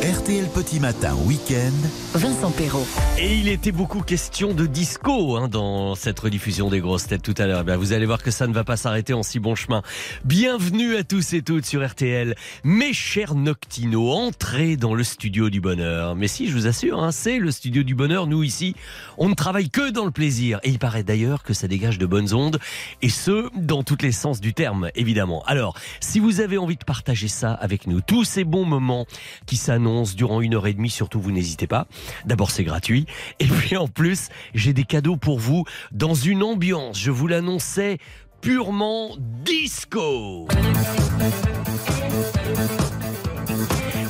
RTL Petit Matin Week-end. Vincent Perrault. Et il était beaucoup question de disco hein, dans cette rediffusion des grosses têtes tout à l'heure. Ben, vous allez voir que ça ne va pas s'arrêter en si bon chemin. Bienvenue à tous et toutes sur RTL. Mes chers Noctino, entrez dans le studio du bonheur. Mais si, je vous assure, hein, c'est le studio du bonheur. Nous ici, on ne travaille que dans le plaisir. Et il paraît d'ailleurs que ça dégage de bonnes ondes. Et ce, dans tous les sens du terme, évidemment. Alors, si vous avez envie de partager ça avec nous, tous ces bons moments qui s'annoncent durant une heure et demie, surtout vous n'hésitez pas. D'abord c'est gratuit. Et puis en plus, j'ai des cadeaux pour vous dans une ambiance, je vous l'annonçais, purement disco.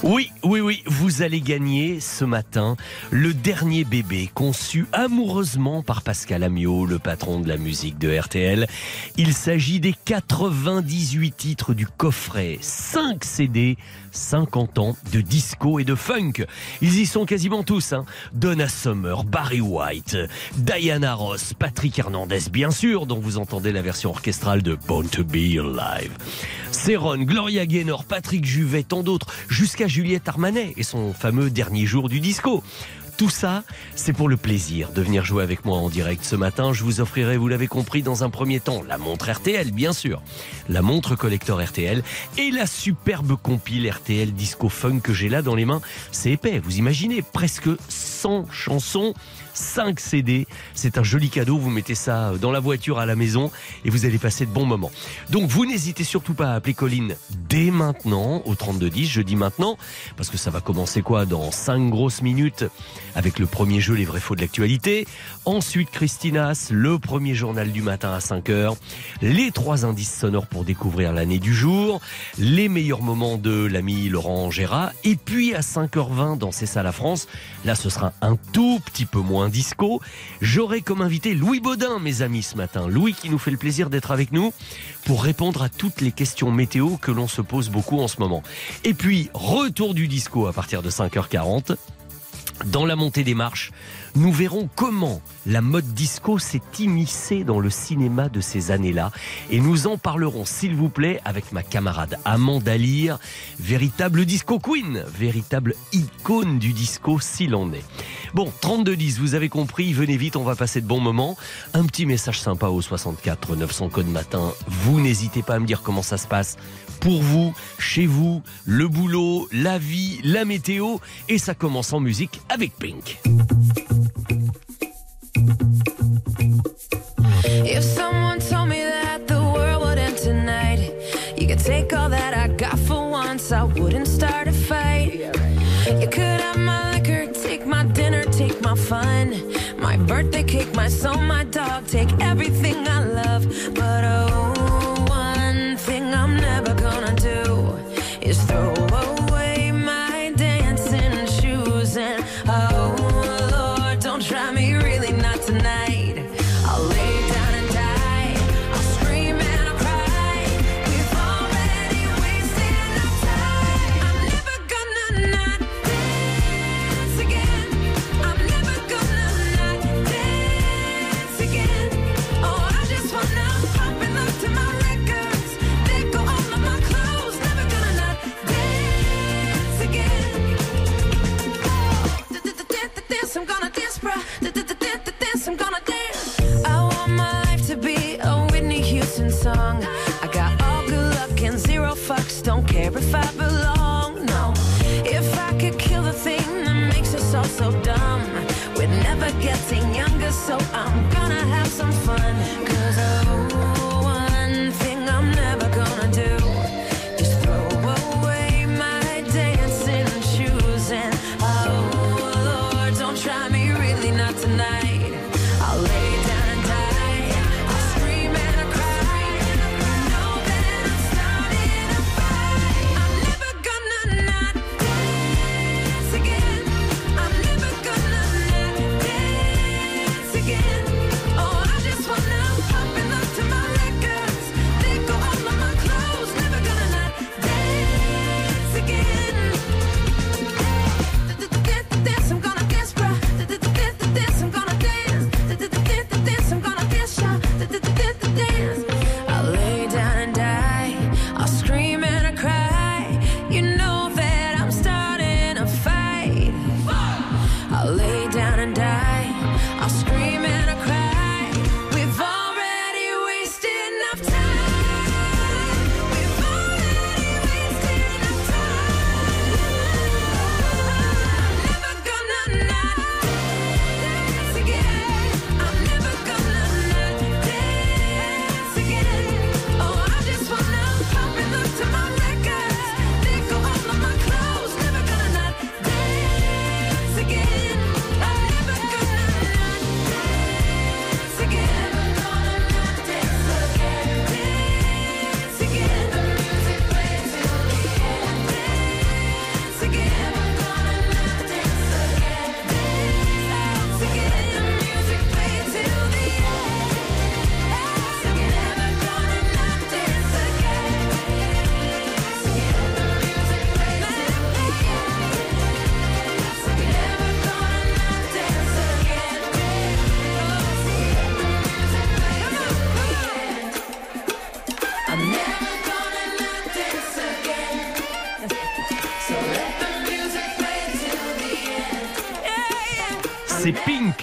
Oui, oui, oui, vous allez gagner ce matin le dernier bébé conçu amoureusement par Pascal Amiot, le patron de la musique de RTL. Il s'agit des 98 titres du coffret 5 CD 50 ans de disco et de funk. Ils y sont quasiment tous. Hein. Donna Summer, Barry White, Diana Ross, Patrick Hernandez, bien sûr, dont vous entendez la version orchestrale de Born to Be Alive. Céron, Gloria Gaynor, Patrick Juvet, tant d'autres, jusqu'à Juliette Armanet et son fameux dernier jour du disco. Tout ça, c'est pour le plaisir de venir jouer avec moi en direct ce matin. Je vous offrirai, vous l'avez compris, dans un premier temps, la montre RTL, bien sûr, la montre collector RTL et la superbe compile RTL Disco Funk que j'ai là dans les mains. C'est épais, vous imaginez, presque 100 chansons 5 CD. C'est un joli cadeau. Vous mettez ça dans la voiture à la maison et vous allez passer de bons moments. Donc vous n'hésitez surtout pas à appeler Colline dès maintenant au 3210. Je dis maintenant parce que ça va commencer quoi dans 5 grosses minutes avec le premier jeu Les vrais faux de l'actualité. Ensuite Christinas, le premier journal du matin à 5 heures. Les trois indices sonores pour découvrir l'année du jour. Les meilleurs moments de l'ami Laurent Gérard. Et puis à 5h20 dans C'est ça la France. Là ce sera un tout petit peu moins disco. J'aurai comme invité Louis Baudin, mes amis, ce matin. Louis qui nous fait le plaisir d'être avec nous pour répondre à toutes les questions météo que l'on se pose beaucoup en ce moment. Et puis, retour du disco à partir de 5h40. Dans la montée des marches, nous verrons comment la mode disco s'est immiscée dans le cinéma de ces années-là. Et nous en parlerons, s'il vous plaît, avec ma camarade Amanda Lear, véritable disco queen, véritable icône du disco s'il en est. Bon, 32-10, vous avez compris, venez vite, on va passer de bons moments. Un petit message sympa au 64 900 code matin. Vous n'hésitez pas à me dire comment ça se passe pour vous, chez vous, le boulot, la vie, la météo. Et ça commence en musique avec Pink. Fun, my birthday cake, my soul, my dog, take everything I love. But oh,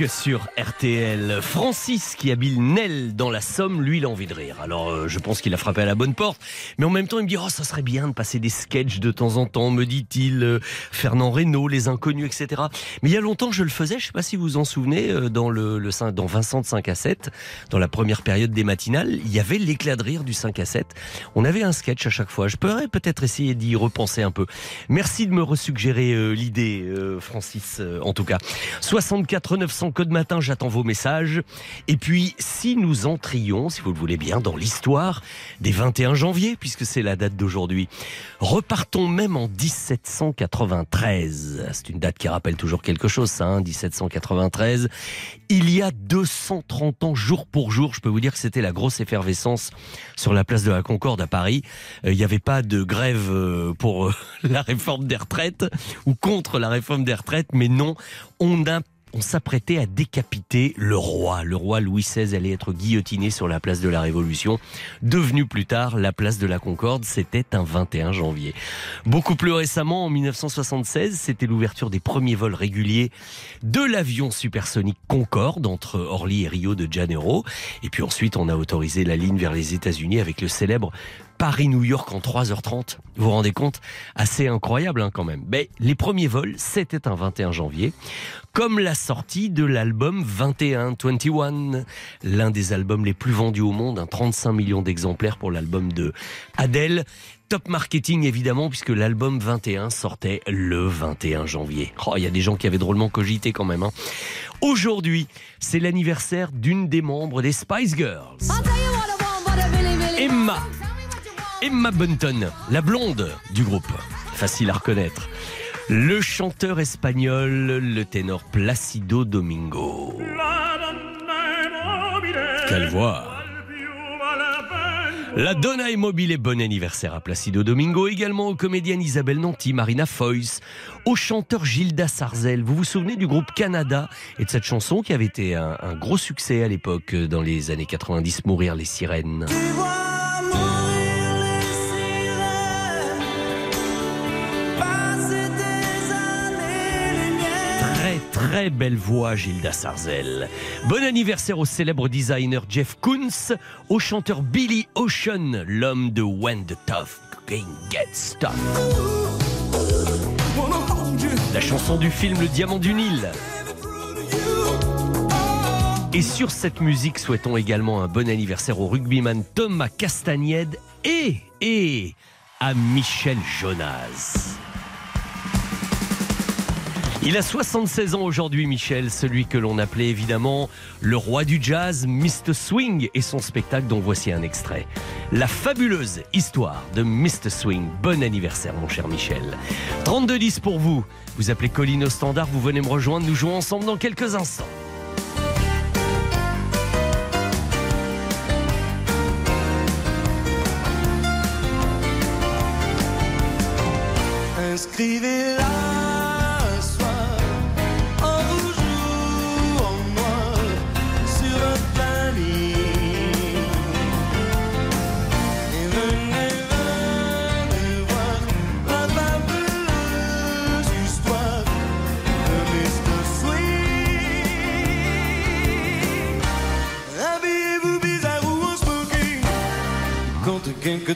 sur RTL. Francis qui habille Nel dans la Somme, lui, il. Alors, euh, je pense qu'il a frappé à la bonne porte. Mais en même temps, il me dit, oh, ça serait bien de passer des sketchs de temps en temps, me dit-il. euh, Fernand Reynaud, Les Inconnus, etc. Mais il y a longtemps, je le faisais. Je sais pas si vous vous en souvenez, euh, dans le, le dans Vincent de 5 à 7, dans la première période des matinales, il y avait l'éclat de rire du 5 à 7. On avait un sketch à chaque fois. Je pourrais peut-être essayer d'y repenser un peu. Merci de me resuggérer euh, l'idée, euh, Francis, en tout cas. 64 900 code matin, j'attends vos messages. Et puis, si nous entrions, si vous le voulez bien, dans l'histoire des 21 janvier, puisque c'est la date d'aujourd'hui, repartons même en 1793. C'est une date qui rappelle toujours quelque chose, ça, hein, 1793. Il y a 230 ans, jour pour jour, je peux vous dire que c'était la grosse effervescence sur la place de la Concorde à Paris. Euh, Il n'y avait pas de grève euh, pour euh, la réforme des retraites ou contre la réforme des retraites, mais non, on a on s'apprêtait à décapiter le roi. Le roi Louis XVI allait être guillotiné sur la place de la Révolution, devenu plus tard la place de la Concorde. C'était un 21 janvier. Beaucoup plus récemment, en 1976, c'était l'ouverture des premiers vols réguliers de l'avion supersonique Concorde entre Orly et Rio de Janeiro. Et puis ensuite, on a autorisé la ligne vers les États-Unis avec le célèbre Paris-New York en 3h30. Vous vous rendez compte? Assez incroyable hein, quand même. Mais les premiers vols, c'était un 21 janvier, comme la sortie de l'album 21, 21, l'un des albums les plus vendus au monde, un 35 millions d'exemplaires pour l'album de Adele. Top marketing évidemment puisque l'album 21 sortait le 21 janvier. Oh, il y a des gens qui avaient drôlement cogité quand même. hein. Aujourd'hui, c'est l'anniversaire d'une des membres des Spice Girls. Emma. Emma Bunton, la blonde du groupe. Facile à reconnaître. Le chanteur espagnol, le ténor Placido Domingo. Quelle voix la Donna Immobile, bon anniversaire à Placido Domingo, également aux comédiennes Isabelle Nanty, Marina Foïs, au chanteur Gilda Sarzel. Vous vous souvenez du groupe Canada et de cette chanson qui avait été un, gros succès à l'époque, euh, dans les années 90, Mourir les sirènes? Très belle voix, Gilda Sarzel. Bon anniversaire au célèbre designer Jeff Koons, au chanteur Billy Ocean, l'homme de When the Tough Gets Tough. La chanson du film Le Diamant du Nil. Et sur cette musique, souhaitons également un bon anniversaire au rugbyman Thomas Castagnède et, et à Michel Jonas. Il a 76 ans aujourd'hui, Michel, celui que l'on appelait évidemment le roi du jazz, Mr. Swing, et son spectacle dont voici un extrait. La fabuleuse histoire de Mr. Swing. Bon anniversaire, mon cher Michel. 32-10 pour vous. Vous appelez Colline au standard, vous venez me rejoindre, nous jouons ensemble dans quelques instants.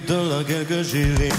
Compte quelques dollars,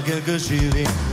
quelques dollars, quelques shillings.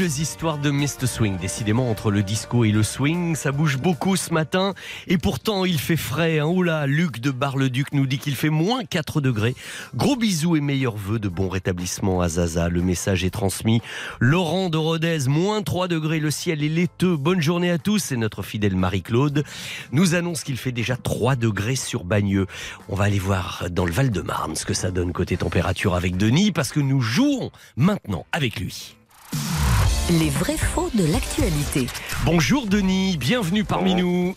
Fabuleuse histoire de Mr. Swing. Décidément, entre le disco et le swing, ça bouge beaucoup ce matin. Et pourtant, il fait frais. Hein. Luc de Bar-le-Duc nous dit qu'il fait moins 4 degrés. Gros bisous et meilleurs vœux de bon rétablissement à Zaza. Le message est transmis. Laurent de Rodez, moins 3 degrés. Le ciel est laiteux. Bonne journée à tous. C'est notre fidèle Marie-Claude. Nous annonce qu'il fait déjà 3 degrés sur Bagneux. On va aller voir dans le Val-de-Marne ce que ça donne côté température avec Denis parce que nous jouons maintenant avec lui. Les vrais faux de l'actualité. Bonjour Denis, bienvenue parmi Bon. nous.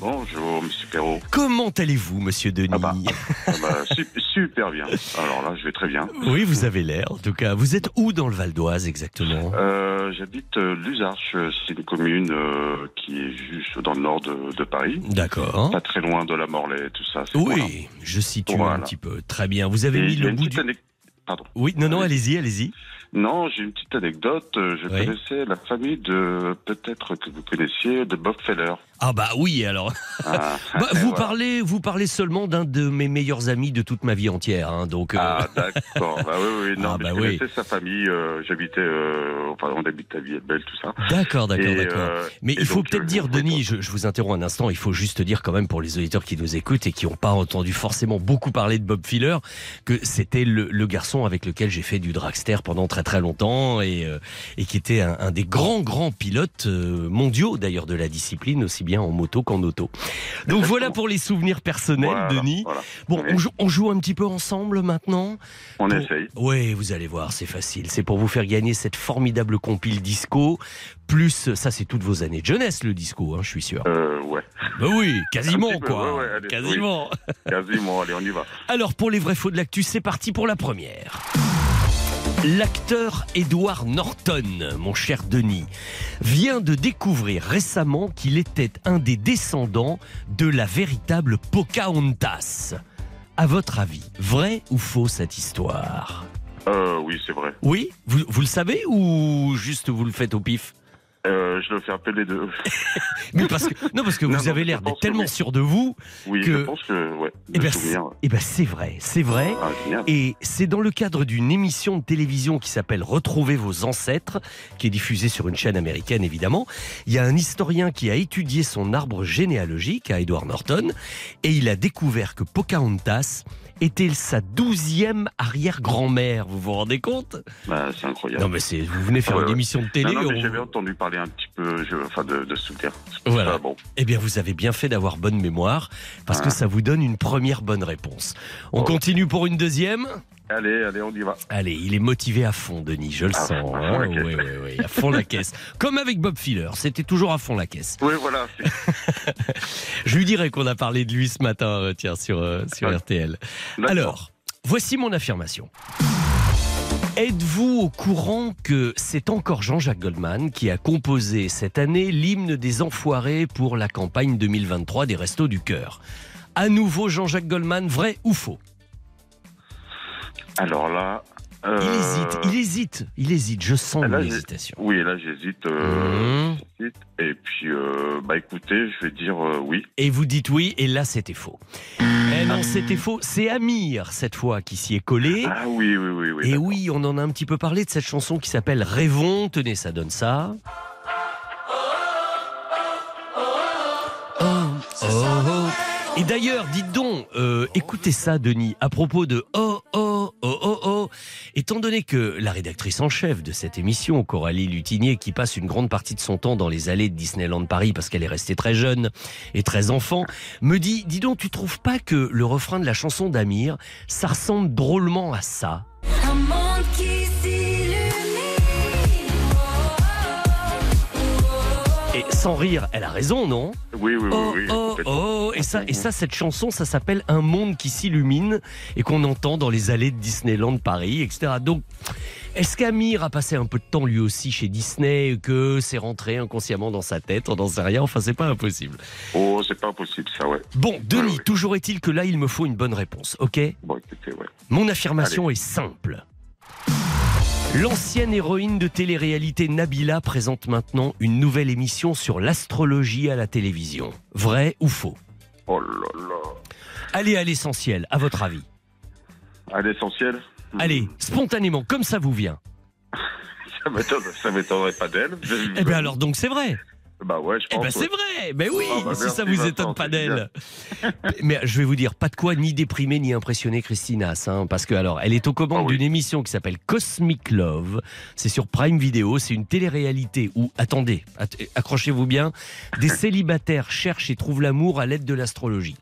Bonjour, Monsieur Perrault. Comment allez-vous, monsieur Denis Ah bah. Ah bah, su- super bien. Alors là, je vais très bien. Oui, vous avez l'air, en tout cas. Vous êtes où dans le Val d'Oise exactement? Euh, J'habite euh, Luzarches, c'est une commune euh, qui est juste dans le nord de, de Paris. D'accord. Pas très loin de la Morlaix, tout ça. Oui, je situe un petit peu. Très bien. Vous avez Et mis y le bout du... Pardon. Oui, non, non, Allez. allez-y, allez-y. Non, j'ai une petite anecdote. Euh, Je Oui. connaissais la famille de, peut-être que vous connaissiez, de Bob Feller. Ah bah oui, alors. Ah, Bah, vous voilà. parlez, vous parlez seulement d'un de mes meilleurs amis de toute ma vie entière, hein, donc. euh, Ah d'accord, bah oui, oui, non, Ah, bah je oui. connaissais sa famille, euh, j'habitais, euh, enfin on habite à Villebelle, tout ça. D'accord, d'accord, d'accord. euh, Mais il faut peut-être dire, Denis, je, je vous interromps un instant, il faut juste dire quand même pour les auditeurs qui nous écoutent et qui n'ont pas entendu forcément beaucoup parler de Bob Filler, que c'était le, le garçon avec lequel j'ai fait du dragster pendant très très longtemps et, et qui était un, un des grands grands pilotes mondiaux d'ailleurs de la discipline, aussi bien en moto qu'en auto. Donc Exactement. voilà pour les souvenirs personnels, Voilà, Denis. voilà. Bon, Oui. on joue, on joue un petit peu ensemble maintenant On essaye. Oui, vous allez voir, c'est facile. C'est pour vous faire gagner cette formidable compile disco. Plus, ça c'est toutes vos années de jeunesse, le disco, hein, je suis sûr. Euh, ouais, Bah oui, quasiment peu, quoi. ouais, ouais, allez, quasiment. quasiment. Allez, on y va. Alors pour les vrais faux de l'actu, c'est parti pour la première. L'acteur Edward Norton, mon cher Denis, vient de découvrir récemment qu'il était un des descendants de la véritable Pocahontas. À votre avis, vrai ou faux cette histoire? Euh, oui, c'est vrai. Oui? Vous, vous le savez ou juste vous le faites au pif? Euh, je le fais appeler les deux. Mais parce que, Non, parce que vous non, avez l'air d'être tellement oui. sûr de vous. Oui, Que- je pense que, ouais, Eh de c'est- eh ben, c'est vrai, c'est vrai. Ah. Et c'est dans le cadre d'une émission de télévision qui s'appelle Retrouvez vos ancêtres, qui est diffusée sur une chaîne américaine évidemment. Il y a un historien qui a étudié son arbre généalogique à Edward Norton et il a découvert que Pocahontas était sa douzième arrière-grand-mère. Vous vous rendez compte? Bah, c'est incroyable. Non mais c'est, vous venez faire Ouais, une ouais. émission de télé. non, non, mais on- j'avais entendu parler un petit peu, je, enfin, de, de. C'est Voilà. bon. Eh bien, vous avez bien fait d'avoir bonne mémoire, parce que Ah. ça vous donne une première bonne réponse. On Oh. continue pour une deuxième? Allez, allez, on y va. Allez, il est motivé à fond, Denis, je le À sens. fond, à hein. fond la caisse. Oui, oui, oui, à fond la caisse. Comme avec Bob Filler, c'était toujours à fond la caisse. Oui, voilà. Je lui dirais qu'on a parlé de lui ce matin, euh, tiens, sur, euh, sur Ouais. RTL. Alors, voici mon affirmation. Êtes-vous au courant que c'est encore Jean-Jacques Goldman qui a composé cette année l'hymne des enfoirés pour la campagne 2023 des Restos du Cœur? À nouveau Jean-Jacques Goldman, vrai ou faux? Alors là. Il euh, hésite, il hésite, il hésite, je sens là, une j'ai- hésitation. Oui, là, j'hésite. euh, Mmh. Et puis, euh, bah, écoutez, je vais dire euh, oui. Et vous dites oui, et là c'était faux. Eh non, c'était faux. C'est Amir, cette fois, qui s'y est collé. Ah oui, oui, oui, oui. Et oui, on en a un petit peu parlé de cette chanson qui s'appelle Rêvons. Tenez, ça donne ça. Oh, oh, oh. Et d'ailleurs, dites donc, euh, écoutez ça, Denis, à propos de oh, oh, oh, oh, oh. Et étant donné que la rédactrice en chef de cette émission, Coralie Lutinier, qui passe une grande partie de son temps dans les allées de Disneyland Paris parce qu'elle est restée très jeune et très enfant, me dit Dis donc, tu trouves pas que le refrain de la chanson d'Amir, ça ressemble drôlement à ça? Sans rire, elle a raison, non? Oui, oui, oui. Oh, oui, oh, oh, et ça, et ça, cette chanson, ça s'appelle Un monde qui s'illumine et qu'on entend dans les allées de Disneyland Paris, etc. Donc, est-ce qu'Amir a passé un peu de temps lui aussi chez Disney et que c'est rentré inconsciemment dans sa tête? On n'en sait rien, enfin, c'est pas impossible. Oh, c'est pas possible, ça, ouais. Bon, Denis, Ouais, ouais. toujours est-il que là, il me faut une bonne réponse, ok? Bon, écoutez, ouais. Mon affirmation est simple. L'ancienne héroïne de télé-réalité Nabila présente maintenant une nouvelle émission sur l'astrologie à la télévision. Vrai ou faux? Oh là là. Allez à l'essentiel, à votre avis. À l'essentiel? Allez, spontanément, comme ça vous vient. Ça m'étonne- ça m'étonnerait pas d'elle. Eh bien alors donc c'est vrai. Bah ouais, je Eh pense. ben c'est vrai. Mais oui, Ah bah si ça vous étonne pas d'elle. Mais je vais vous dire, pas de quoi ni déprimer ni impressionner Christinas, hein, parce que alors, elle est aux commandes Ah oui. d'une émission qui s'appelle Cosmic Love. C'est sur Prime Video. C'est une télé-réalité où, attendez, att- accrochez-vous bien, des célibataires cherchent et trouvent l'amour à l'aide de l'astrologie.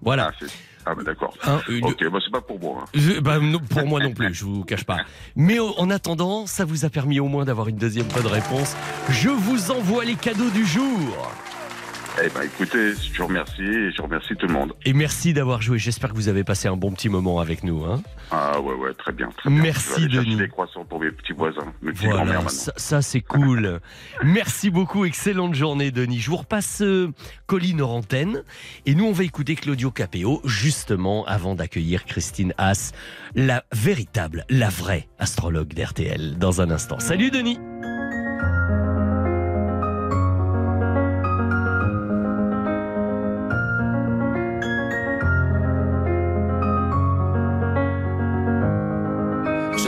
Voilà. Ah, ah, bah d'accord. Hein, une- Ok, bah c'est pas pour moi. hein. Je- bah, non, pour moi non plus, je vous cache pas. Mais au- en attendant, ça vous a permis au moins d'avoir une deuxième bonne réponse. Je vous envoie les cadeaux du jour. Eh ben écoutez, je vous remercie et je remercie tout le monde. Et merci d'avoir joué. J'espère que vous avez passé un bon petit moment avec nous. Hein. Ah ouais, ouais, très bien. Très bien. Merci, Je vais des croissants pour mes petits voisins, mes petits grands-mères Voilà, maintenant. ça, ça, c'est cool. Merci beaucoup, excellente journée Denis. Je vous repasse euh, Colline et nous on va écouter Claudio Capéo justement avant d'accueillir Christine Haas, la véritable, la vraie astrologue d'RTL dans un instant. Salut Denis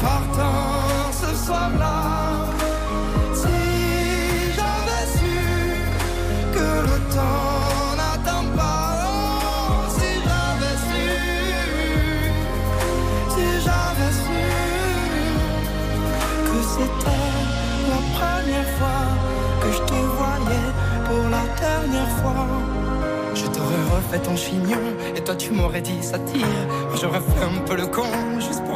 Partant ce soir-là, si j'avais su que le temps n'attend pas, oh, si j'avais su, si j'avais su que c'était la première fois que je te voyais pour la dernière fois. Je t'aurais refait ton chignon et toi tu m'aurais dit ça tire. J'aurais fait un peu le con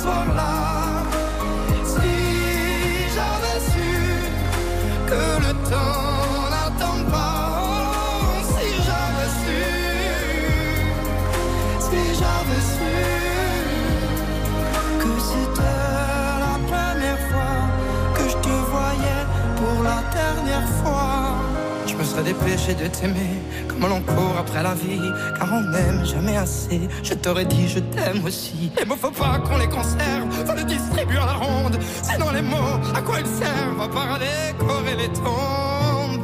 Soir-là, Dépêché de t'aimer comme l'on court après la vie, car on n'aime jamais assez. Je t'aurais dit je t'aime aussi. Les mots faut pas qu'on les conserve, faut les distribuer à la ronde. Sinon les mots, à quoi ils servent À part à décorer les tombes.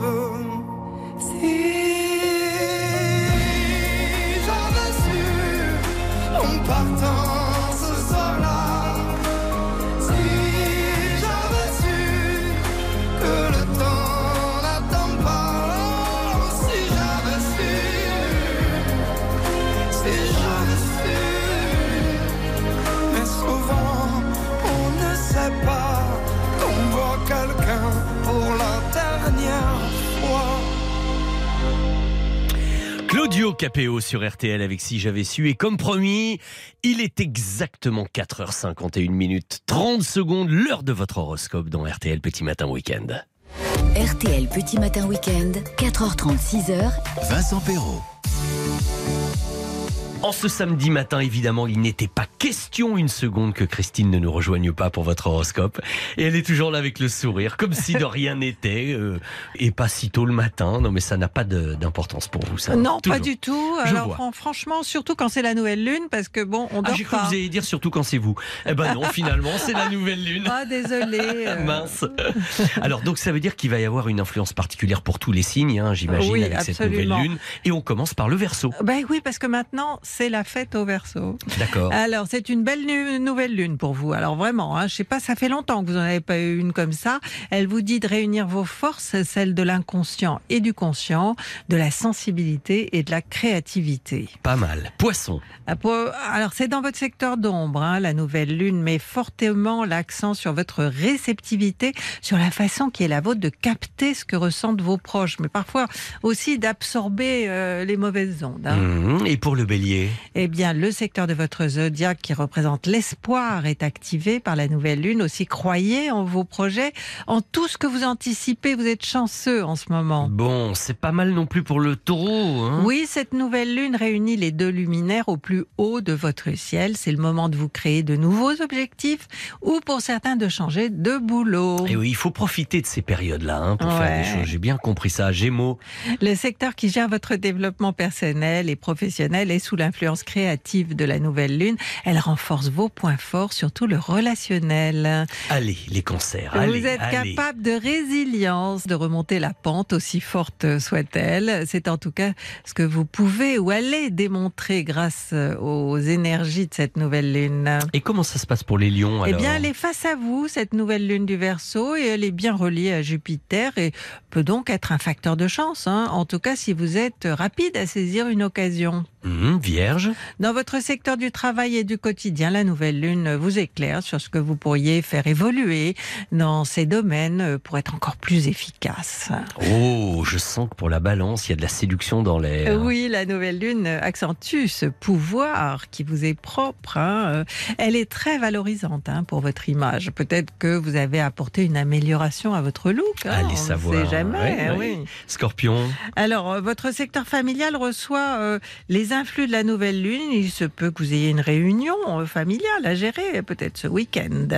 Si j'avais su en partant Capéo sur RTL avec Si j'avais su. Et comme promis, il est exactement 4h51 minutes 30 secondes, l'heure de votre horoscope dans RTL Petit Matin Week-end. RTL Petit Matin Week-end, 4h30, 6h. Vincent Perrault. En ce samedi matin, évidemment, il n'était pas question une seconde que Christine ne nous rejoigne pas pour votre horoscope. Et elle est toujours là avec le sourire, comme si de rien n'était, euh, et pas si tôt le matin. Non, mais ça n'a pas d'importance pour vous, ça. Non, pas du tout. Je Alors vois. fran- franchement, surtout quand c'est la nouvelle lune, parce que bon, on Ah, dort j'ai cru que vous alliez dire surtout quand c'est vous. Eh ben non, finalement, c'est la nouvelle lune. Ah, désolé. euh, Mince. Alors donc ça veut dire qu'il va y avoir une influence particulière pour tous les signes, hein, j'imagine, Oui, avec cette nouvelle absolument. lune. Et on commence par le Verseau. Ben oui, parce que maintenant, c'est la fête au Verseau. D'accord. Alors, c'est une belle nu- nouvelle lune pour vous. Alors vraiment, hein, je sais pas, ça fait longtemps que vous n'en avez pas eu une comme ça. Elle vous dit de réunir vos forces, celles de l'inconscient et du conscient, de la sensibilité et de la créativité. Pas mal. Poisson. Ah, Alors, c'est dans votre secteur d'ombre, hein, la nouvelle lune, met fortement l'accent sur votre réceptivité, sur la façon qui est la vôtre de capter ce que ressentent vos proches, mais parfois aussi d'absorber euh, les mauvaises ondes. hein. Mhm. Et pour le Bélier Eh bien, le secteur de votre zodiaque qui représente l'espoir est activé par la nouvelle lune. Aussi, croyez en vos projets, en tout ce que vous anticipez. Vous êtes chanceux en ce moment. Bon, c'est pas mal non plus pour le Taureau. Hein Oui, cette nouvelle lune réunit les deux luminaires au plus haut de votre ciel. C'est le moment de vous créer de nouveaux objectifs ou pour certains de changer de boulot. Et Eh oui, il faut profiter de ces périodes-là hein, pour faire des choses. J'ai bien compris ça. Gémeaux. Le secteur qui gère votre développement personnel et professionnel est sous l'influence créative de la nouvelle lune. Elle renforce vos points forts, surtout le relationnel. Allez, les. Allez, Vous êtes allez. capable de résilience, de remonter la pente, aussi forte soit-elle. C'est en tout cas ce que vous pouvez ou allez démontrer grâce aux énergies de cette nouvelle lune. Et comment ça se passe pour les lions Eh bien, elle est face à vous, cette nouvelle lune du Verseau, et elle est bien reliée à Jupiter et peut donc être un facteur de chance. hein. En tout cas, si vous êtes rapide à saisir une occasion. Mhm, Vierge. Dans votre secteur du travail et du quotidien, la nouvelle lune vous éclaire sur ce que vous pourriez faire évoluer dans ces domaines euh, pour être encore plus efficace. Oh, je sens que pour la balance, il y a de la séduction dans l'air. Oui, la nouvelle lune accentue ce pouvoir qui vous est propre. hein. Euh, Elle est très valorisante hein, pour votre image. Peut-être que vous avez apporté une amélioration à votre look. hein, Allez on ne savoir. sait jamais. Oui. Scorpion. Alors, euh, votre secteur familial reçoit euh, les influx de la nouvelle lune. Il se peut que vous ayez une réunion euh, familiale à gérer, peut-être ce week-end.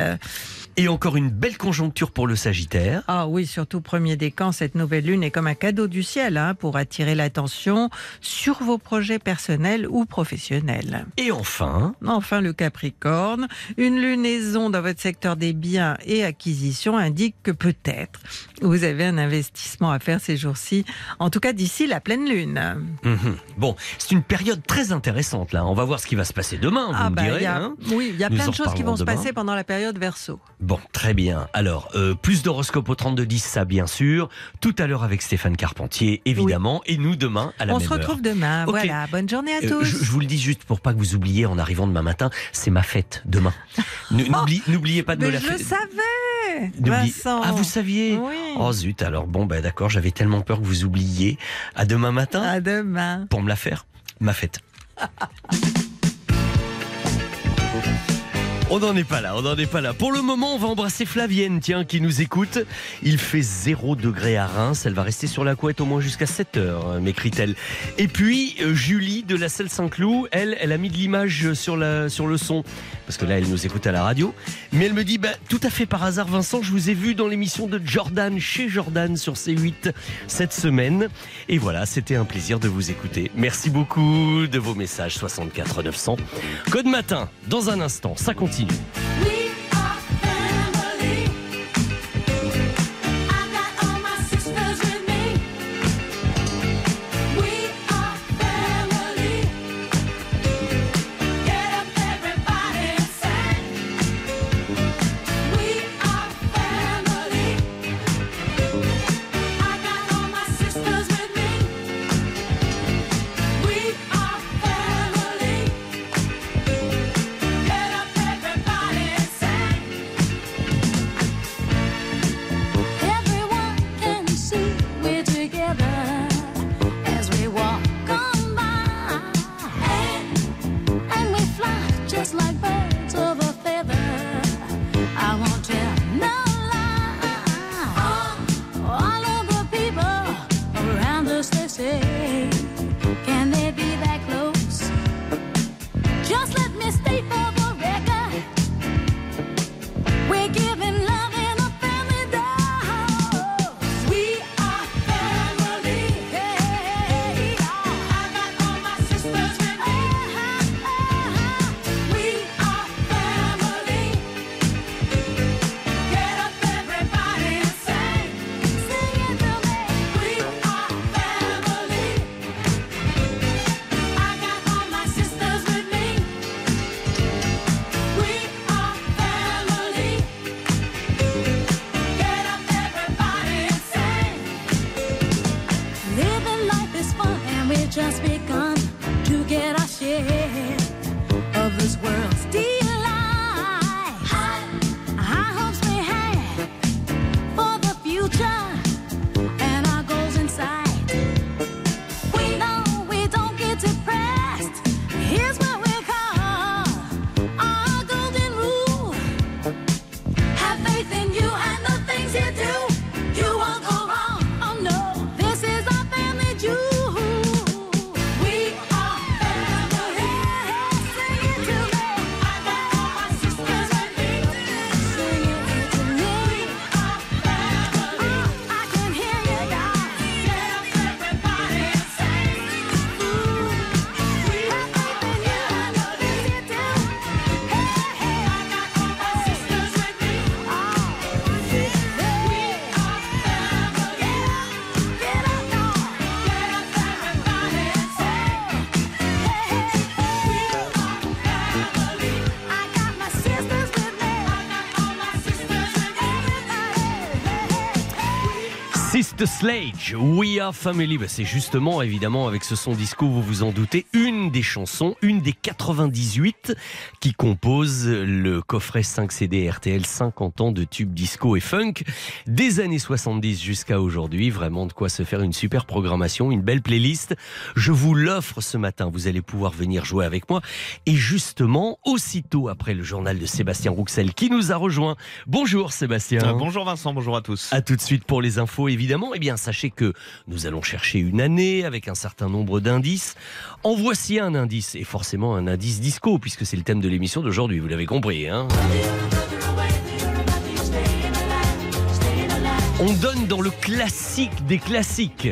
Et encore une belle conjoncture pour le Sagittaire. Ah oui, surtout premier décan, cette nouvelle lune est comme un cadeau du ciel hein, pour attirer l'attention sur vos projets personnels ou professionnels. Et enfin, Enfin, le Capricorne, une lunaison dans votre secteur des biens et acquisitions indique que peut-être vous avez un investissement à faire ces jours-ci, en tout cas d'ici la pleine lune. mhm. bon, c'est une période très intéressante là. On va voir ce qui va se passer demain, vous Ah me bah, direz. il y a, hein. oui, il y a Nous plein de choses qui vont se passer pendant la période verso. Bon, très bien. Alors, euh, plus d'horoscope au 3210, ça bien sûr. Tout à l'heure avec Stéphane Carpentier, évidemment. Et nous demain à la On même se retrouve demain. Voilà, bonne journée à Euh, tous. je, je vous le dis juste pour pas que vous oubliez en arrivant demain matin, c'est ma fête demain. N'oublie- N'oubliez pas de me la je faire. le savais, Vincent. Ah, vous saviez Oui. Oh zut, alors bon, bah d'accord, j'avais tellement peur que vous oubliez. À demain matin À demain. pour me la faire, ma fête. On n'en est pas là, on n'en est pas là. Pour le moment, on va embrasser Flavienne, tiens, qui nous écoute. Il fait 0 degré à Reims. Elle va rester sur la couette au moins jusqu'à 7 heures, m'écrit-elle. Et puis, euh, Julie de la Selle Saint-Cloud, elle, elle a mis de l'image sur le son. Parce que là, elle nous écoute à la radio. Mais elle me dit, bah, tout à fait par hasard, Vincent, je vous ai vu dans l'émission de Jordan, chez Jordan, sur C8 cette semaine. Et voilà, c'était un plaisir de vous écouter. Merci beaucoup de vos messages 64 900. Code matin, dans un instant, ça continue. We Sledge, We Are Family. Bah, c'est justement, évidemment, avec ce son disco, vous vous en doutez, une des chansons, une des 98 qui composent le coffret 5 CD RTL 50 ans de tubes disco et funk des années 70 jusqu'à aujourd'hui. Vraiment de quoi se faire une super programmation, une belle playlist. Je vous l'offre ce matin. Vous allez pouvoir venir jouer avec moi. Et justement, aussitôt après le journal de Sébastien Rouxel qui nous a rejoint. Bonjour Sébastien. Euh, bonjour Vincent, bonjour à tous. À tout de suite pour les infos, évidemment. Eh bien, sachez que nous allons chercher une année avec un certain nombre d'indices. En voici un indice, et forcément un indice disco, puisque c'est le thème de l'émission d'aujourd'hui, vous l'avez compris. Hein On donne dans le classique des classiques.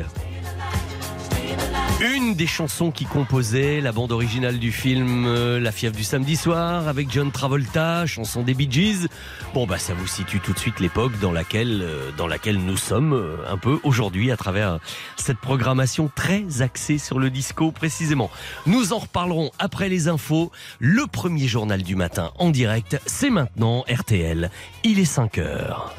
Une des chansons qui composait la bande originale du film euh, La fièvre du samedi soir avec John Travolta, chanson des Bee Gees. Bon bah ça vous situe tout de suite l'époque dans laquelle euh, dans laquelle nous sommes euh, un peu aujourd'hui à travers cette programmation très axée sur le disco précisément. Nous en reparlerons après les infos. Le premier journal du matin en direct, c'est maintenant RTL. Il est 5 heures.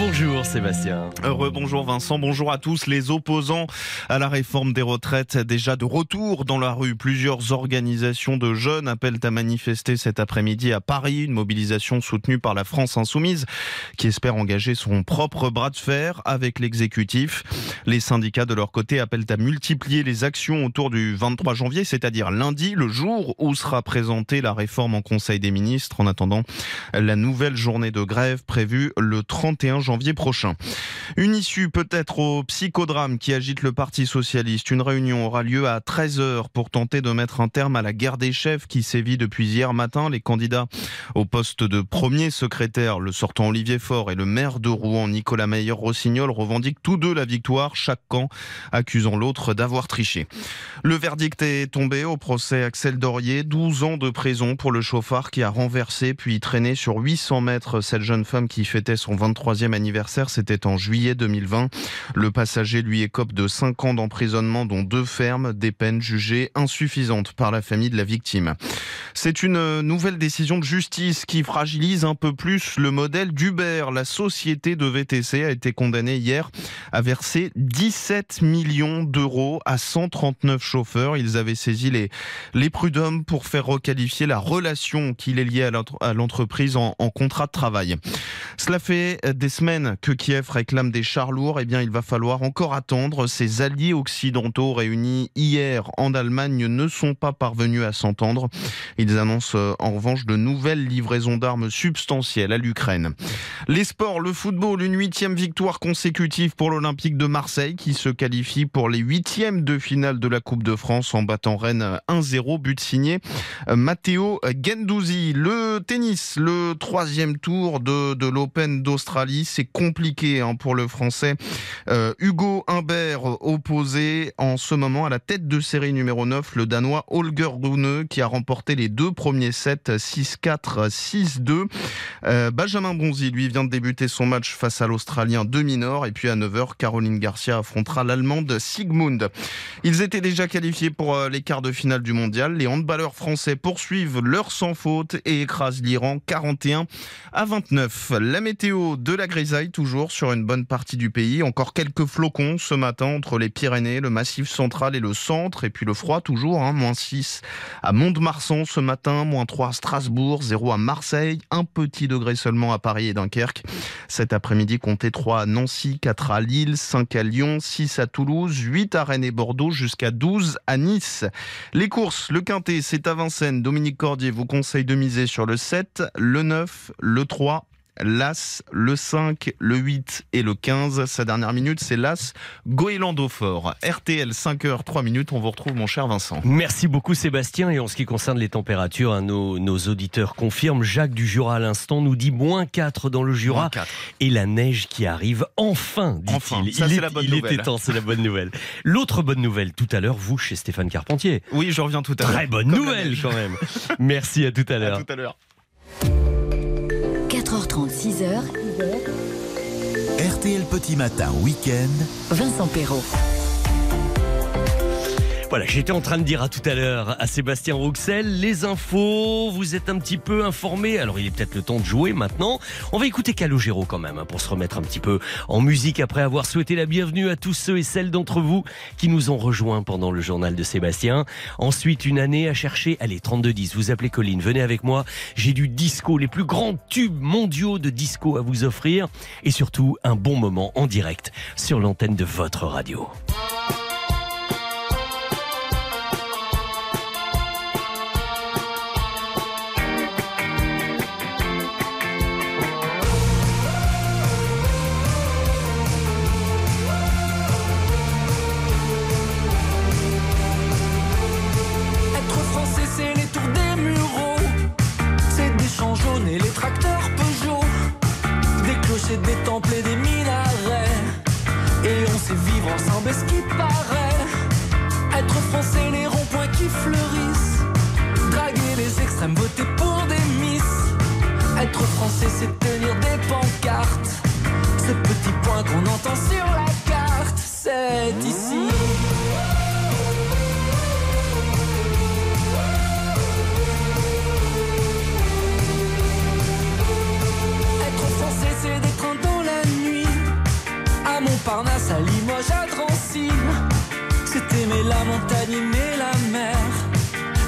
Rebonjour Sébastien. Heureux bonjour Vincent, bonjour à tous. Les opposants à la réforme des retraites déjà de retour dans la rue. Plusieurs organisations de jeunes appellent à manifester cet après-midi à Paris. Une mobilisation soutenue par la France insoumise qui espère engager son propre bras de fer avec l'exécutif. Les syndicats de leur côté appellent à multiplier les actions autour du 23 janvier, c'est-à-dire lundi, le jour où sera présentée la réforme en Conseil des ministres en attendant la nouvelle journée de grève prévue le 31 janvier prochain. Une issue peut-être au psychodrame qui agite le Parti socialiste. Une réunion aura lieu à 13h pour tenter de mettre un terme à la guerre des chefs qui sévit depuis hier matin. Les candidats au poste de premier secrétaire, le sortant Olivier Faure et le maire de Rouen, Nicolas Meyer-Rossignol, revendiquent tous deux la victoire, chaque camp accusant l'autre d'avoir triché. Le verdict est tombé au procès Axel Dorier, 12 ans de prison pour le chauffard qui a renversé puis traîné sur 800 mètres cette jeune femme qui fêtait son 23e anniversaire, c'était en juillet 2020. Le passager lui écope de 5 ans d'emprisonnement dont deux fermes, des peines jugées insuffisantes par la famille de la victime. C'est une nouvelle décision de justice qui fragilise un peu plus le modèle d'Uber. La société de VTC a été condamnée hier à verser 17 millions d'euros à 139 chauffeurs. Ils avaient saisi les, les prud'hommes pour faire requalifier la relation qu'il est liée à l'entreprise en, en contrat de travail. Cela fait des semaines que Kiev réclame des chars lourds. Eh bien, il va falloir encore attendre. Ses alliés occidentaux réunis hier en Allemagne ne sont pas parvenus à s'entendre. Ils annoncent euh, en revanche de nouvelles livraisons d'armes substantielles à l'Ukraine. Les sports, le football, une huitième victoire consécutive pour l'Olympique de Marseille qui se qualifie pour les huitièmes de finale de la Coupe de France en battant Rennes 1-0, but signé euh, Matteo Gendouzi. Le tennis, le troisième tour de, de l'Open d'Australie, c'est compliqué hein, pour le Français. Euh, Hugo Humbert opposé en ce moment à la tête de série numéro 9, le Danois Holger Rune qui a remporté les deux premiers sets 6-4, 6-2. Euh, Benjamin Bonzi, lui, vient de débuter son match face à l'Australien demi-nord. Et puis à 9h, Caroline Garcia affrontera l'Allemande Sigmund. Ils étaient déjà qualifiés pour euh, les quarts de finale du mondial. Les handballeurs français poursuivent leur sans faute et écrasent l'Iran 41 à 29. La météo de la toujours sur une bonne bonne partie du pays. Encore quelques flocons ce matin entre les Pyrénées, le Massif central et le centre. Et puis le froid toujours, hein, moins 6 à Mont-de-Marsan ce matin, moins 3 à Strasbourg, 0 à Marseille, un petit degré seulement à Paris et Dunkerque. Cet après-midi, comptez 3 à Nancy, 4 à Lille, 5 à Lyon, 6 à Toulouse, 8 à Rennes et Bordeaux, jusqu'à 12 à Nice. Les courses, le quintet, c'est à Vincennes. Dominique Cordier vous conseille de miser sur le 7, le 9, le 3 l'As, le 5, le 8 et le 15. Sa dernière minute, c'est l'As Goélando Fort. RTL 5h 3 minutes. On vous retrouve, mon cher Vincent. Merci beaucoup Sébastien. Et en ce qui concerne les températures, hein, nos, nos, auditeurs confirment. Jacques du Jura à l'instant nous dit moins 4 dans le Jura. 4. Et la neige qui arrive enfin, dit-il. Enfin, il, ça, est, c'est la bonne il nouvelle. était temps, c'est la bonne nouvelle. L'autre bonne nouvelle, tout à l'heure, vous chez Stéphane Carpentier. Oui, je reviens tout à l'heure. Très bonne Comme nouvelle quand même. Merci à tout à À l'heure. tout à l'heure. 4h30, 6h, RTL Petit Matin Week-end. Vincent Perrault. Voilà, j'étais en train de dire à tout à l'heure à Sébastien Rouxel, les infos, vous êtes un petit peu informés. Alors il est peut-être le temps de jouer maintenant. On va écouter Calogero quand même hein, pour se remettre un petit peu en musique après avoir souhaité la bienvenue à tous ceux et celles d'entre vous qui nous ont rejoints pendant le journal de Sébastien. Ensuite, une année à chercher. Allez, 3210, vous appelez Colline, venez avec moi. J'ai du disco, les plus grands tubes mondiaux de disco à vous offrir et surtout un bon moment en direct sur l'antenne de votre radio. Être français, c'est tenir des pancartes. Ce petit point qu'on entend sur la carte, c'est ici. Être français, c'est des trains dans la nuit. À Montparnasse, à Limoges, à Drancy. C'est aimer la montagne, aimer la mer.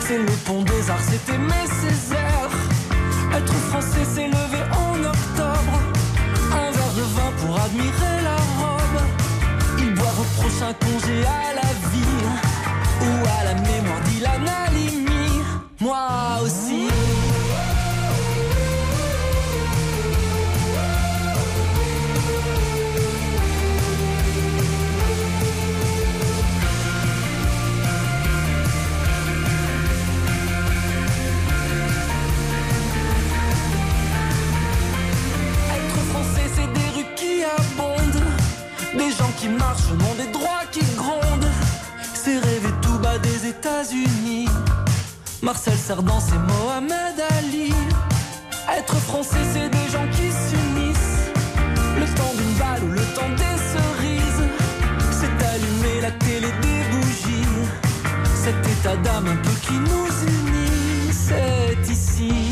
C'est le pont des arts, c'est aimer Césaire. Être français, c'est lever en octobre. Un verre de vin pour admirer la robe. Il boire au prochain congé à la vie. Ou à la mémoire d'Ilan Halimi. Moi aussi. Des droits qui grondent. C'est rêver tout bas des États-Unis. Marcel Cerdan, c'est Mohamed Ali. Être français, c'est des gens qui s'unissent. Le temps d'une balle ou le temps des cerises. C'est allumer la télé des bougies. Cet état d'âme un peu qui nous unit, c'est ici.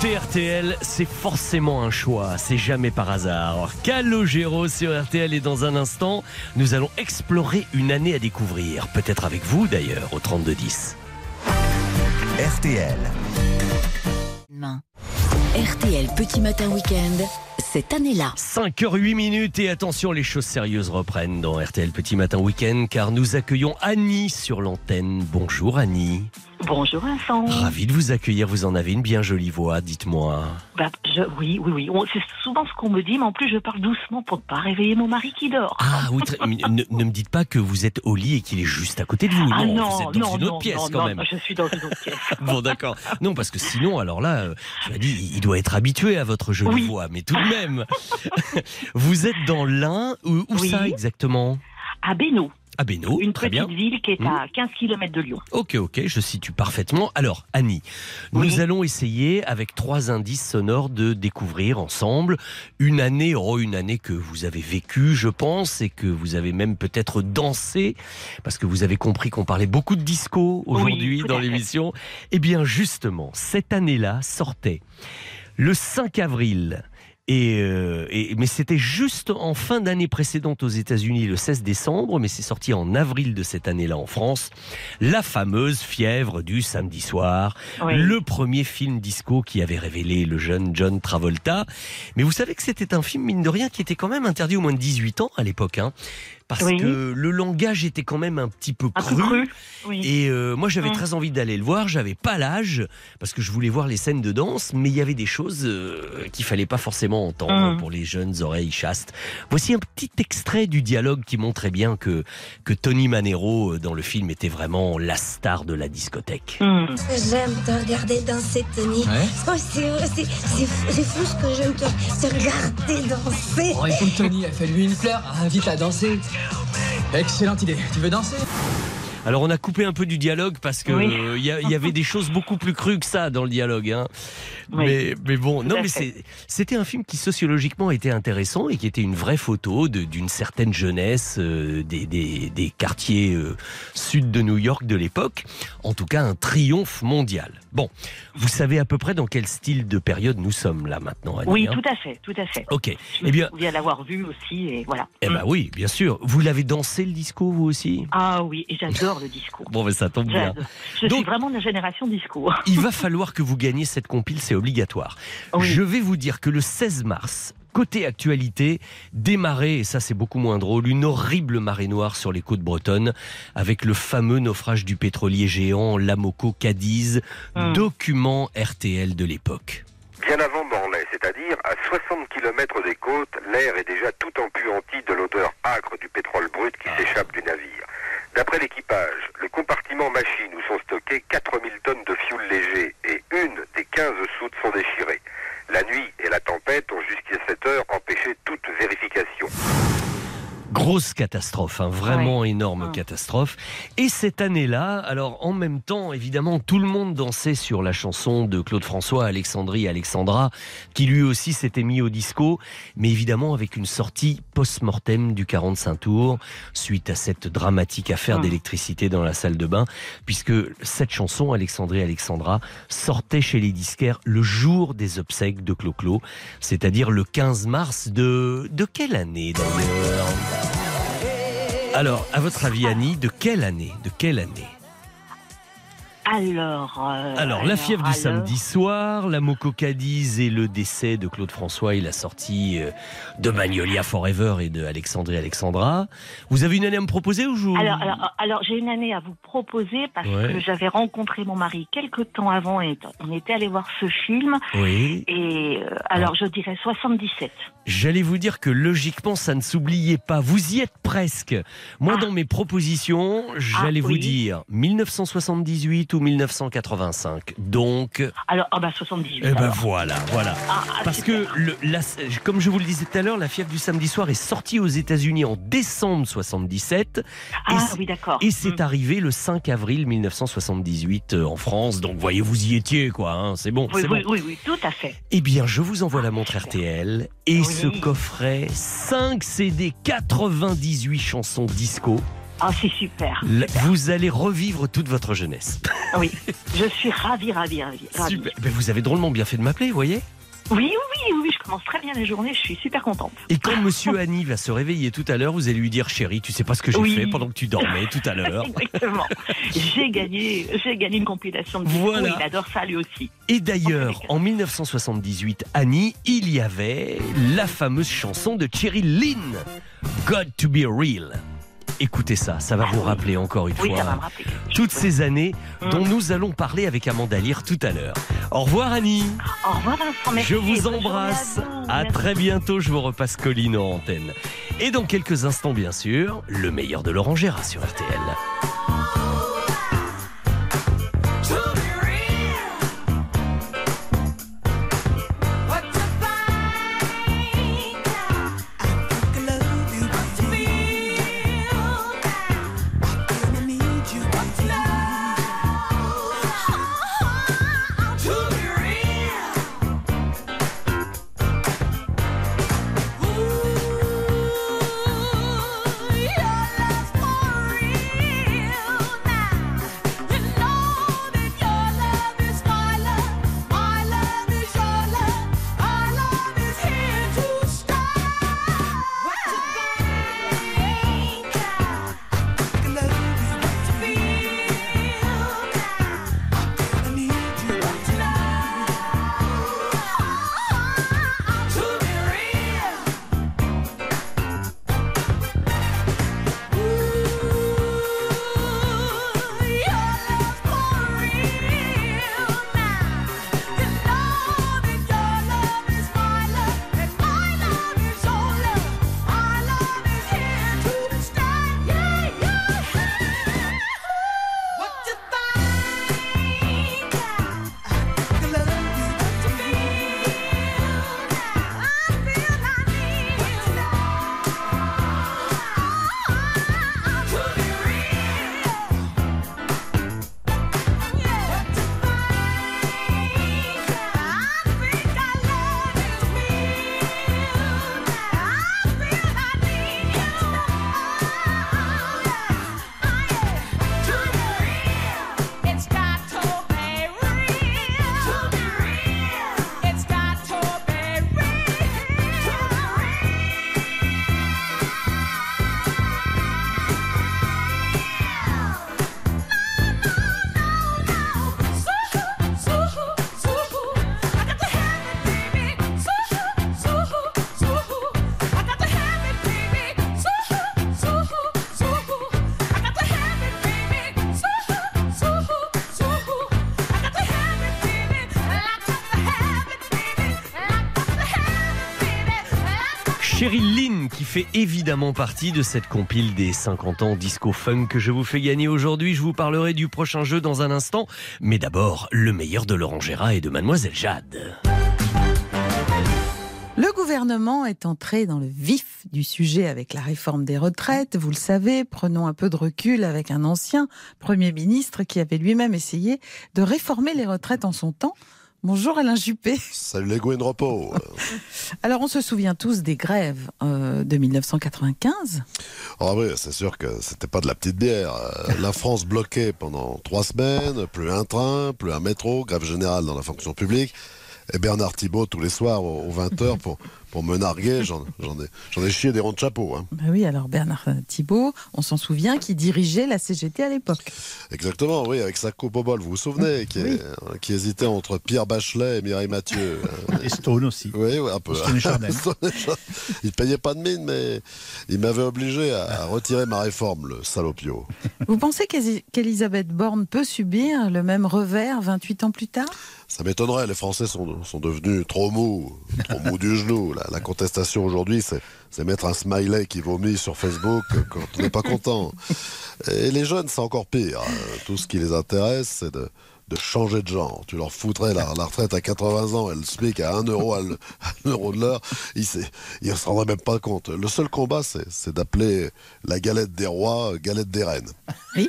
Écoutez RTL, c'est forcément un choix, c'est jamais par hasard. Calogero sur RTL et dans un instant, nous allons explorer une année à découvrir, peut-être avec vous d'ailleurs au 3210. RTL. Main. RTL Petit Matin Week-end, cette année-là. 5h08 minutes et attention, les choses sérieuses reprennent dans RTL Petit Matin Week-end car nous accueillons Annie sur l'antenne. Bonjour Annie. Bonjour Vincent. Ravi de vous accueillir, vous en avez une bien jolie voix, dites-moi. Bah, je- oui, oui, oui. C'est souvent ce qu'on me dit, mais en plus je parle doucement pour ne pas réveiller mon mari qui dort. Ah oui, ne, ne me dites pas que vous êtes au lit et qu'il est juste à côté de vous. Ah non, non, vous êtes dans non, une autre non, pièce non, quand non, même. je suis dans une autre pièce. Bon, d'accord. Non, parce que sinon, alors là, euh, je m'as dit, il doit être habitué à votre jolie Oui. voix, mais tout de même. vous êtes dans l'Ain, où, où Oui. ça exactement? À Bénaud, À Bénaud, une très petite bien. ville qui est à 15 km de Lyon. Ok, ok, je situe parfaitement. Alors, Annie, nous allons essayer, avec trois indices sonores, de découvrir ensemble une année, oh, une année que vous avez vécue, je pense, et que vous avez même peut-être dansé, parce que vous avez compris qu'on parlait beaucoup de disco aujourd'hui dans l'émission. Eh bien, justement, cette année-là sortait le 5 avril. Et, euh, et- mais c'était juste en fin d'année précédente aux États-Unis, le 16 décembre, mais c'est sorti en avril de cette année-là en France. La fameuse fièvre du samedi soir, Oui. le premier film disco qui avait révélé le jeune John Travolta. Mais vous savez que c'était un film, mine de rien, qui était quand même interdit aux moins de 18 ans à l'époque. Hein, parce Oui. que le langage était quand même un petit peu Un peu cru. cru. Oui. Et euh, moi, j'avais Mm. très envie d'aller le voir. J'avais pas l'âge parce que je voulais voir les scènes de danse, mais il y avait des choses euh, qu'il fallait pas forcément entendre Mm. pour les jeunes oreilles chastes. Voici un petit extrait du dialogue qui montrait bien que que Tony Manero euh, dans le film était vraiment la star de la discothèque. Mmh. J'aime te regarder danser, Tony. Oh, c'est fou ce que j'aime te, te regarder danser. Oh, écoute Tony, fais-lui une fleur, invite à danser. Excellente idée. Tu veux danser? Alors on a coupé un peu du dialogue parce que Oui. euh, il y, a- il y avait des choses beaucoup plus crues que ça dans le dialogue. hein. Oui. Mais, mais bon, Tout non, mais c'était un film qui sociologiquement était intéressant et qui était une vraie photo d'une certaine jeunesse euh, des, des- des quartiers euh, sud de New York de l'époque. En tout cas, un triomphe mondial. Bon, vous savez à peu près dans quel style de période nous sommes là maintenant, Annie, Oui, hein tout à fait, tout à fait. Ok. Je Eh bien, souviens l'avoir vu aussi, et voilà. eh ben oui, bien sûr. Vous l'avez dansé le disco, vous aussi? Ah oui, et j'adore le disco. Bon, ben ça tombe bien. Je Donc- suis vraiment de la génération disco. Il va falloir que vous gagniez cette compile, c'est obligatoire. Oui. Je vais vous dire que le 16 mars, côté actualité, démarrait, et ça c'est beaucoup moins drôle, une horrible marée noire sur les côtes bretonnes, avec le fameux naufrage du pétrolier géant Lamoco Cadiz, Hmm. document RTL de l'époque. Bien avant Morlaix, c'est-à-dire à 60 km des côtes, l'air est déjà tout empuanti de l'odeur âcre du pétrole brut qui s'échappe du navire. D'après l'équipage, le compartiment machine où sont stockées 4000 tonnes de fioul léger et une des 15 soutes sont déchirées. La nuit et la tempête ont jusqu'à cette heure empêché toute vérification. Grosse catastrophe, hein, vraiment énorme catastrophe. Et cette année-là, alors en même temps, évidemment, tout le monde dansait sur la chanson de Claude François, Alexandrie, Alexandra, qui lui aussi s'était mis au disco, mais évidemment avec une sortie post-mortem du 45 tours, suite à cette dramatique affaire d'électricité dans la salle de bain, puisque cette chanson, Alexandrie, Alexandra, sortait chez les disquaires le jour des obsèques de Clo-Clo, c'est-à-dire le 15 mars de... de quelle année d'ailleurs? Alors, à votre avis, Annie, de quelle année De quelle année Alors. euh, Alors, la fièvre du alors, samedi soir, la Moco Cadiz et le décès de Claude François et la sortie euh, de Magnolia Forever et de Alexandrie Alexandra. Vous avez une année à me proposer ou je... Alors, alors, j'ai une année à vous proposer parce Ouais. que j'avais rencontré mon mari quelques temps avant et on était allé voir ce film. Oui. Et euh, alors, je dirais 77. J'allais vous dire que logiquement, ça ne s'oubliait pas. Vous y êtes presque. Moi, dans mes propositions, j'allais vous Ah. oui. dire 1978 ou 1985. Donc, Alors, ah bah 78. Eh ben alors. voilà, voilà. Ah, ah, Parce que, le, la- comme je vous le disais tout à l'heure, la fièvre du samedi soir est sortie aux États-Unis en décembre 77. Ah, et oui, d'accord. Et c'est arrivé le 5 avril 1978 euh, en France. Donc, voyez, vous y étiez, quoi. hein, c'est bon, Oui, c'est oui, bon. oui, oui, tout à fait. Eh bien, je vous envoie la montre RTL et ce coffret 5 CD 98 chansons disco. Ah, c'est super. Vous allez revivre toute votre jeunesse. Oui, je suis ravie, ravie, ravie. ravie. Super. Ben, vous avez drôlement bien fait de m'appeler, vous voyez Oui, oui, oui, oui, je commence très bien la journée, je suis super contente. Et quand Monsieur Annie va se réveiller tout à l'heure, vous allez lui dire chérie, tu sais pas ce que j'ai Oui. fait pendant que tu dormais tout à l'heure. Exactement. J'ai gagné, j'ai gagné une compilation de Voilà. il adore ça lui aussi. Et d'ailleurs, en 1978, Annie, il y avait la fameuse chanson de Cheryl Lynn, God to be real. Écoutez ça, ça va vous rappeler encore une Oui, fois toutes ces années dont nous allons parler avec Amanda Lear tout à l'heure. Au revoir Annie. Au revoir Vincent, merci. Je vous embrasse. à très bientôt. Je vous repasse Colline en antenne. Et dans quelques instants, bien sûr, le meilleur de Gérard sur RTL. Évidemment partie de cette compile des 50 ans disco funk que je vous fais gagner aujourd'hui. Je vous parlerai du prochain jeu dans un instant. Mais d'abord, le meilleur de Laurent Gérard et de Mademoiselle Jade. Le gouvernement est entré dans le vif du sujet avec la réforme des retraites. Vous le savez, prenons un peu de recul avec un ancien Premier ministre qui avait lui-même essayé de réformer les retraites en son temps. Bonjour Alain Juppé. Salut les de repos. Alors on se souvient tous des grèves euh, de 1995. Ah oui, c'est sûr que c'était pas de la petite bière. Euh, La France bloquée pendant trois semaines, plus un train, plus un métro, grève générale dans la fonction publique. Et Bernard Thibault tous les soirs aux 20h pour, pour me narguer, j'en ai, j'en ai chié des ronds de chapeau. Hein. Bah oui, alors Bernard Thibault, on s'en souvient, qui dirigeait la CGT à l'époque. Exactement, oui, avec sa coupe au bol, vous vous souvenez, qui, est- qui hésitait entre Pierre Bachelet et Mireille Mathieu. Et Stone aussi. Oui, oui, un peu. Stone et il payait pas de mine, mais il m'avait obligé à, à retirer ma réforme, le salopio. Vous pensez qu'Elisabeth Borne peut subir le même revers 28 ans plus tard? Ça m'étonnerait, les Français sont, devenus trop mous, trop mous du genou. La, la contestation aujourd'hui, c'est c'est mettre un smiley qui vomit sur Facebook quand on n'est pas content. Et les jeunes, c'est encore pire. Euh, Tout ce qui les intéresse, c'est de, de changer de genre. Tu leur foutrais la, la retraite à 80 ans et le SMIC à 1 euro, à le- à 1 euro de l'heure, ils ne se rendraient même pas compte. Le seul combat, c'est d'appeler la galette des rois galette des reines. Oui.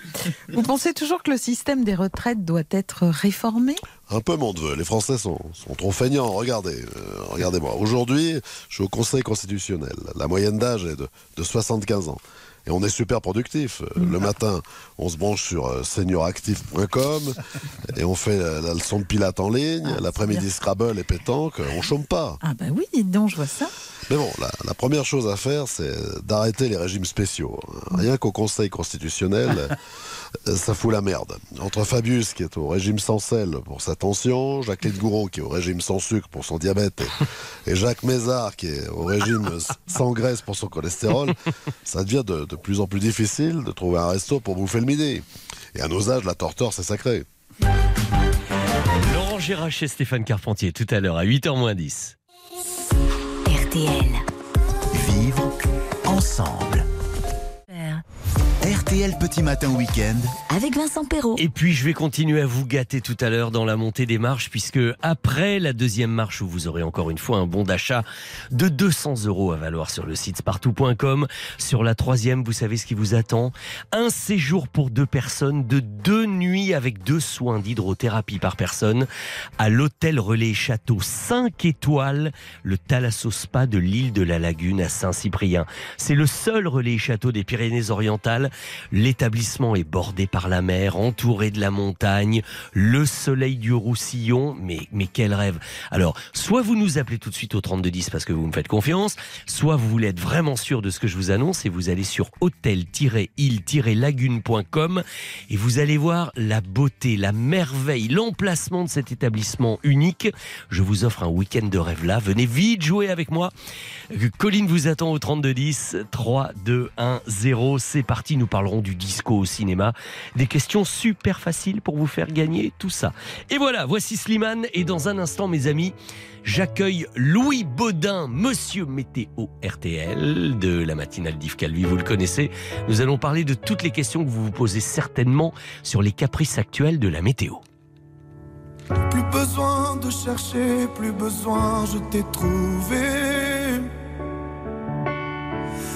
Vous pensez toujours que le système des retraites doit être réformé? Un peu mon neveu. Les Français sont, sont trop feignants. Regardez, euh, regardez-moi. Aujourd'hui, je suis au Conseil constitutionnel. La moyenne d'âge est de, de 75 ans. Et on est super productif. Euh, Le matin, on se branche sur euh, senioractif.com et on fait la, leçon de pilates en ligne. L'après-midi, Scrabble et pétanque. On chôme pas. Ah bah oui, dites donc, je vois ça. Mais bon, la, première chose à faire, c'est d'arrêter les régimes spéciaux. Rien qu'au Conseil constitutionnel, euh, ça fout la merde. Entre Fabius, qui est au régime sans sel pour sa tension, Jacqueline Gouraud, qui est au régime sans sucre pour son diabète, et, Jacques Mézard, qui est au régime sans graisse pour son cholestérol, ça devient de, plus en plus difficile de trouver un resto pour bouffer le midi. Et à nos âges, la torteur, c'est sacré. Laurent Gérard chez Stéphane Carpentier tout à l'heure à 8h moins 10. Vivre ensemble. RTL Petit Matin Week-end. Avec Vincent Perrault. Et puis je vais continuer à vous gâter tout à l'heure dans la montée des marches puisque après la deuxième marche où vous aurez encore une fois un bon d'achat de 200 euros à valoir sur le site spartou.com. Sur la troisième, vous savez ce qui vous attend? Un séjour pour deux personnes de deux nuits avec deux soins d'hydrothérapie par personne à l'hôtel Relais Château 5 étoiles, le Thalasso Spa de l'île de la Lagune à Saint-Cyprien. C'est le seul relais château des Pyrénées-Orientales. L'établissement est bordé par la mer, entouré de la montagne, le soleil du Roussillon. Mais, mais quel rêve Alors, soit vous nous appelez tout de suite au 3210 parce que vous me faites confiance, soit vous voulez être vraiment sûr de ce que je vous annonce et vous allez sur hôtel-île-lagune.com et vous allez voir la beauté, la merveille, l'emplacement de cet établissement unique. Je vous offre un week-end de rêve là. Venez vite jouer avec moi. Colline vous attend au 3210. 3, 2, 1, 0. C'est parti. Nous du disco au cinéma. Des questions super faciles pour vous faire gagner tout ça. Et voilà, voici Slimane. Et dans un instant, mes amis, j'accueille Louis Baudin, monsieur météo RTL de la matinale d'Yves Calvi. Vous le connaissez. Nous allons parler de toutes les questions que vous vous posez certainement sur les caprices actuels de la météo. Plus besoin de chercher, plus besoin, je t'ai trouvé.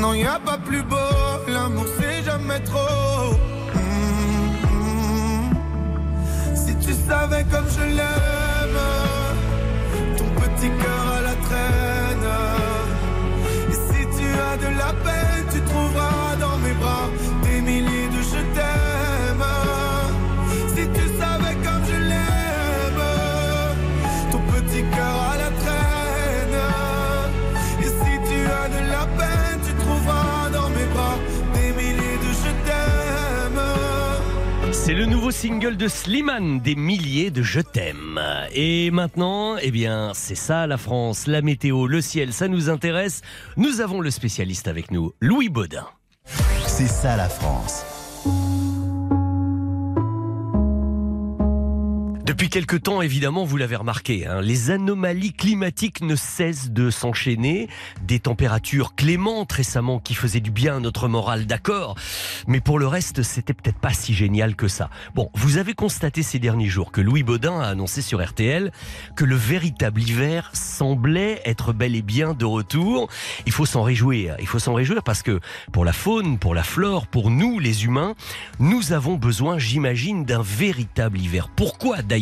Non, y a pas plus beau, l'amour c'est jamais trop. Mm, mm. Si tu savais comme je l'aime, C'est le nouveau single de Slimane, des milliers de je t'aime. Et maintenant, eh bien, c'est ça la France, la météo, le ciel, ça nous intéresse. Nous avons le spécialiste avec nous, Louis Baudin. C'est ça la France. Depuis quelque temps, évidemment, vous l'avez remarqué, hein, les anomalies climatiques ne cessent de s'enchaîner. Des températures clémentes récemment qui faisaient du bien à notre morale, d'accord. Mais pour le reste, c'était peut-être pas si génial que ça. Bon, vous avez constaté ces derniers jours que Louis Baudin a annoncé sur RTL que le véritable hiver semblait être bel et bien de retour. Il faut s'en réjouir. Il faut s'en réjouir parce que pour la faune, pour la flore, pour nous, les humains, nous avons besoin, j'imagine, d'un véritable hiver. Pourquoi d'ailleurs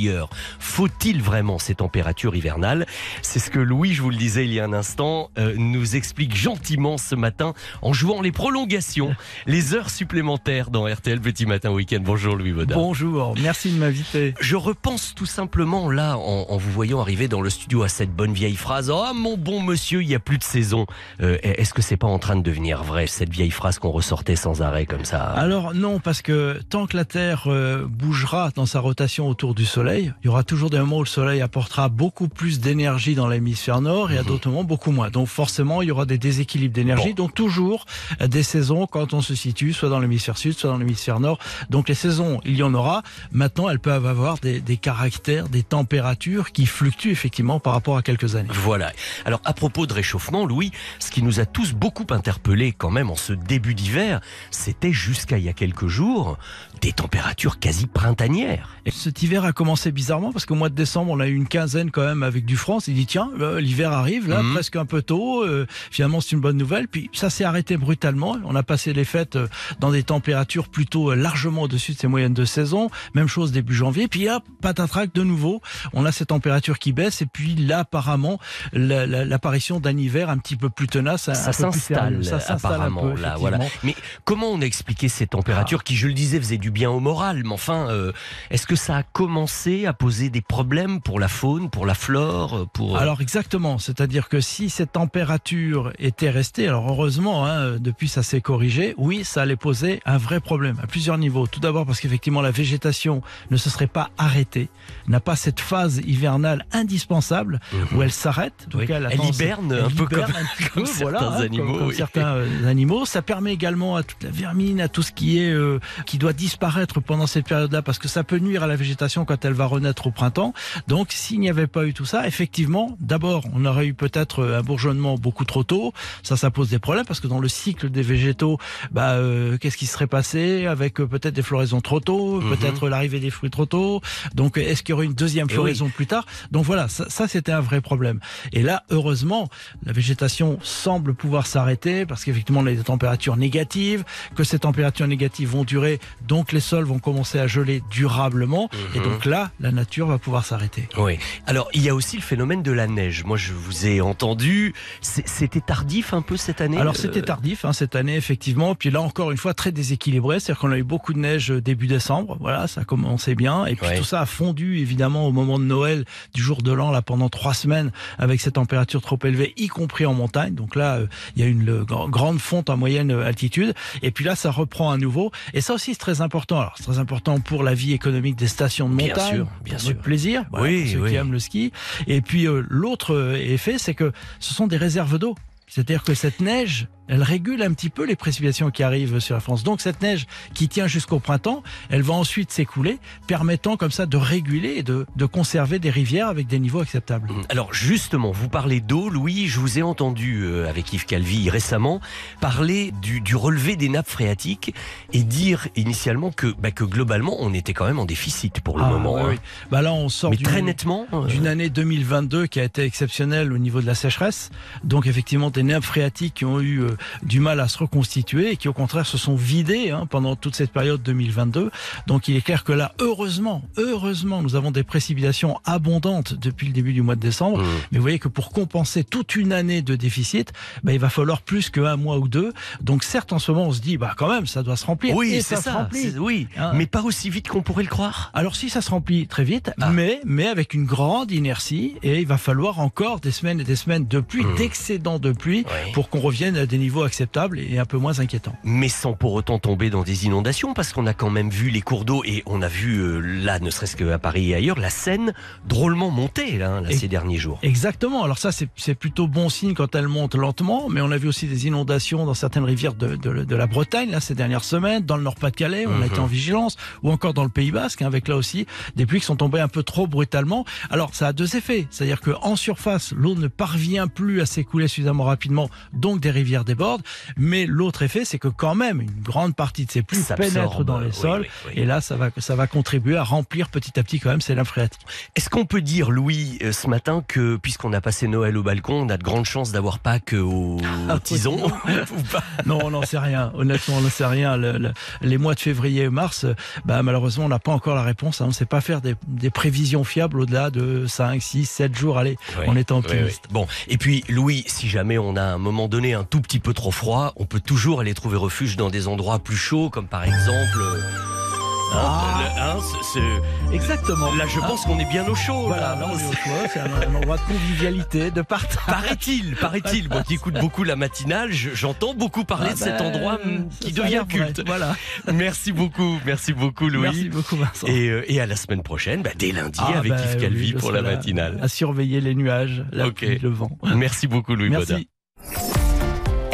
faut-il vraiment ces températures hivernales? C'est ce que Louis, je vous le disais il y a un instant, euh, nous explique gentiment ce matin en jouant les prolongations, les heures supplémentaires dans RTL Petit Matin Week-end. Bonjour Louis Baudin. Bonjour, merci de m'inviter. Je repense tout simplement là, en, en vous voyant arriver dans le studio, à cette bonne vieille phrase Oh mon bon monsieur, il n'y a plus de saison. Euh, Est-ce que c'est pas en train de devenir vrai, cette vieille phrase qu'on ressortait sans arrêt comme ça? Alors non, parce que tant que la Terre euh, bougera dans sa rotation autour du Soleil, il y aura toujours des moments où le Soleil apportera beaucoup plus d'énergie dans l'hémisphère nord et à d'autres moments beaucoup moins. Donc forcément, il y aura des déséquilibres d'énergie. Donc toujours des saisons quand on se situe soit dans l'hémisphère sud, soit dans l'hémisphère nord. Donc les saisons, il y en aura. Maintenant, elles peuvent avoir des, des caractères, des températures qui fluctuent effectivement par rapport à quelques années. Voilà. Alors à propos de réchauffement, Louis, ce qui nous a tous beaucoup interpellés quand même en ce début d'hiver, c'était jusqu'à il y a quelques jours des températures quasi printanières. Et cet hiver a commencé bizarrement parce qu'au mois de décembre, on a eu une quinzaine quand même avec du. On s'est dit tiens, l'hiver arrive là, Mhm. presque un peu tôt. euh, finalement, c'est une bonne nouvelle. Puis ça s'est arrêté brutalement. On a passé les fêtes euh, dans des températures plutôt euh, largement au-dessus de ces moyennes de saison. Même chose début janvier. Puis hop, patatrac de nouveau. On a ces températures qui baissent. Et puis là, apparemment, la- la- l'apparition d'un hiver un petit peu plus tenace, un, ça s'installe. Ça s'installe un apparemment peu, là voilà effectivement. mais comment on a expliqué ces températures qui je le disais faisaient du bien au moral? Mais enfin euh, est-ce que ça a commencé à poser des problèmes pour la faune pour la flore euh, pour euh, Alors exactement, c'est-à-dire que si cette température était restée, alors heureusement, hein, depuis ça s'est corrigé, oui, ça allait poser un vrai problème à plusieurs niveaux. Tout d'abord parce qu'effectivement la végétation ne se serait pas arrêtée, n'a pas cette phase hivernale indispensable où elle s'arrête. Mhm. Oui. Elle hiberne elle un peu hiberne comme- un comme peu, certains hein, animaux, comme oui. certains euh, animaux. Ça permet également à toute la vermine, à tout ce qui est euh, qui doit disparaître pendant cette période-là, parce que ça peut nuire à la végétation quand elle va renaître au printemps. Donc, s'il n'y avait pas eu tout ça, effectivement, d'abord, on aurait eu peut-être un bourgeonnement beaucoup trop tôt. Ça, ça pose des problèmes parce que dans le cycle des végétaux, bah, euh, qu'est-ce qui serait passé avec euh, peut-être des floraisons trop tôt, Mhm. peut-être l'arrivée des fruits trop tôt. Donc, est-ce qu'il y aurait une deuxième Eh floraison plus tard? Donc voilà, ça, ça, c'était un vrai problème. Et là, heureusement, la végétation semble pouvoir s'arrêter parce qu'effectivement, on a des températures négatives, que ces températures négatives vont durer, donc les sols vont commencer à geler durablement. Et Mhm. donc là, la nature va pouvoir s'arrêter. Oui. Alors, il y a aussi le phénomène de la neige. Moi, je vous ai entendu. C'était tardif un peu cette année Alors euh, c'était tardif hein, cette année effectivement, puis là encore une fois très déséquilibré, c'est-à-dire qu'on a eu beaucoup de neige euh, début décembre, voilà, ça a commencé bien, et puis Ouais. tout ça a fondu évidemment au moment de Noël, du jour de l'an là pendant trois semaines avec ces températures trop élevées, y compris en montagne. Donc là, euh, il y a une le- grande fonte en moyenne euh, altitude, et puis là ça reprend à nouveau, et ça aussi c'est très important. Alors c'est très important pour la vie économique des stations de montagne, sûr, bien sûr. plaisir, voilà, Oui, pour ceux oui. qui aiment le ski. Et puis euh, l'autre euh, effet, c'est que ce sont des réserves d'eau. C'est-à-dire que cette neige, elle régule un petit peu les précipitations qui arrivent sur la France. Donc cette neige qui tient jusqu'au printemps, elle va ensuite s'écouler, permettant comme ça de réguler et de, de conserver des rivières avec des niveaux acceptables. Alors justement, vous parlez d'eau, Louis. Je vous ai entendu euh, avec Yves Calvi récemment parler du, du relevé des nappes phréatiques et dire initialement que, bah, que globalement, on était quand même en déficit pour le Ah, moment. oui, hein. oui. Bah là, on sort Mais très nettement. euh, d'une année 2022 qui a été exceptionnelle au niveau de la sécheresse. Donc effectivement des nappes phréatiques qui ont eu euh, du mal à se reconstituer et qui au contraire se sont vidées hein, pendant toute cette période 2022. Donc il est clair que là, heureusement, heureusement, nous avons des précipitations abondantes depuis le début du mois de décembre. Mmh. Mais vous voyez que pour compenser toute une année de déficit, bah, il va falloir plus qu'un mois ou deux. Donc certes, en ce moment, on se dit, bah quand même, ça doit se remplir. Oui, Et c'est se ça. remplit. Oui, Hein. mais pas aussi vite qu'on pourrait le croire. Alors si ça se remplit très vite, Ah. mais mais avec une grande inertie et il va falloir encore des semaines et des semaines de pluie, Mmh. d'excédent de pluie Oui. pour qu'on revienne à des niveaux niveau acceptable et un peu moins inquiétant. Mais sans pour autant tomber dans des inondations, parce qu'on a quand même vu les cours d'eau et on a vu euh, là, ne serait-ce qu'à Paris et ailleurs, la Seine drôlement monter là, ces derniers jours. Exactement. Alors ça, c'est plutôt bon signe quand elle monte lentement, mais on a vu aussi des inondations dans certaines rivières de, de- de la Bretagne là, ces dernières semaines, dans le Nord-Pas-de-Calais, on a Mhm. été en vigilance, ou encore dans le Pays Basque, hein, avec là aussi des pluies qui sont tombées un peu trop brutalement. Alors ça a deux effets, c'est-à-dire qu'en surface, l'eau ne parvient plus à s'écouler suffisamment rapidement, donc des rivières débordent, mais l'autre effet, c'est que quand même, une grande partie de ces pluies pénètrent dans les oui, sols, oui, oui. et là, ça va, ça va contribuer à remplir petit à petit quand même ces nappes phréatiques. Est-ce qu'on peut dire, Louis, euh, ce matin, que puisqu'on a passé Noël au balcon, on a de grandes chances d'avoir Pâques au Ah, tison ou pas? Non, on n'en sait rien. Honnêtement, on n'en sait rien. Le- le- les mois de février et mars, euh, bah, malheureusement, on n'a pas encore la réponse. hein. On ne sait pas faire des, des prévisions fiables au-delà de 5, 6, 7 jours. Allez, on est ouais, optimiste. Bon, et puis Louis, si jamais on a à un moment donné un tout petit peu trop froid, on peut toujours aller trouver refuge dans des endroits plus chauds, comme par exemple. euh, hein, le- hein, Exactement. Là, je pense qu'on est bien au chaud. Voilà, là. là, on est au choix. C'est un, endroit de convivialité, de partage. Paraît-il, paraît-il. Moi qui écoute beaucoup la matinale, je- j'entends beaucoup parler Ah de cet ben, endroit ça- qui devient culte. Voilà. Merci beaucoup, merci beaucoup Louis. Merci beaucoup, Vincent. Et, euh, et à la semaine prochaine, bah, dès lundi, Ah, avec bah, Yves oui, Calvi je pour la matinale. À surveiller les nuages, la Ok. pluie, le vent. Merci beaucoup Louis Baudin.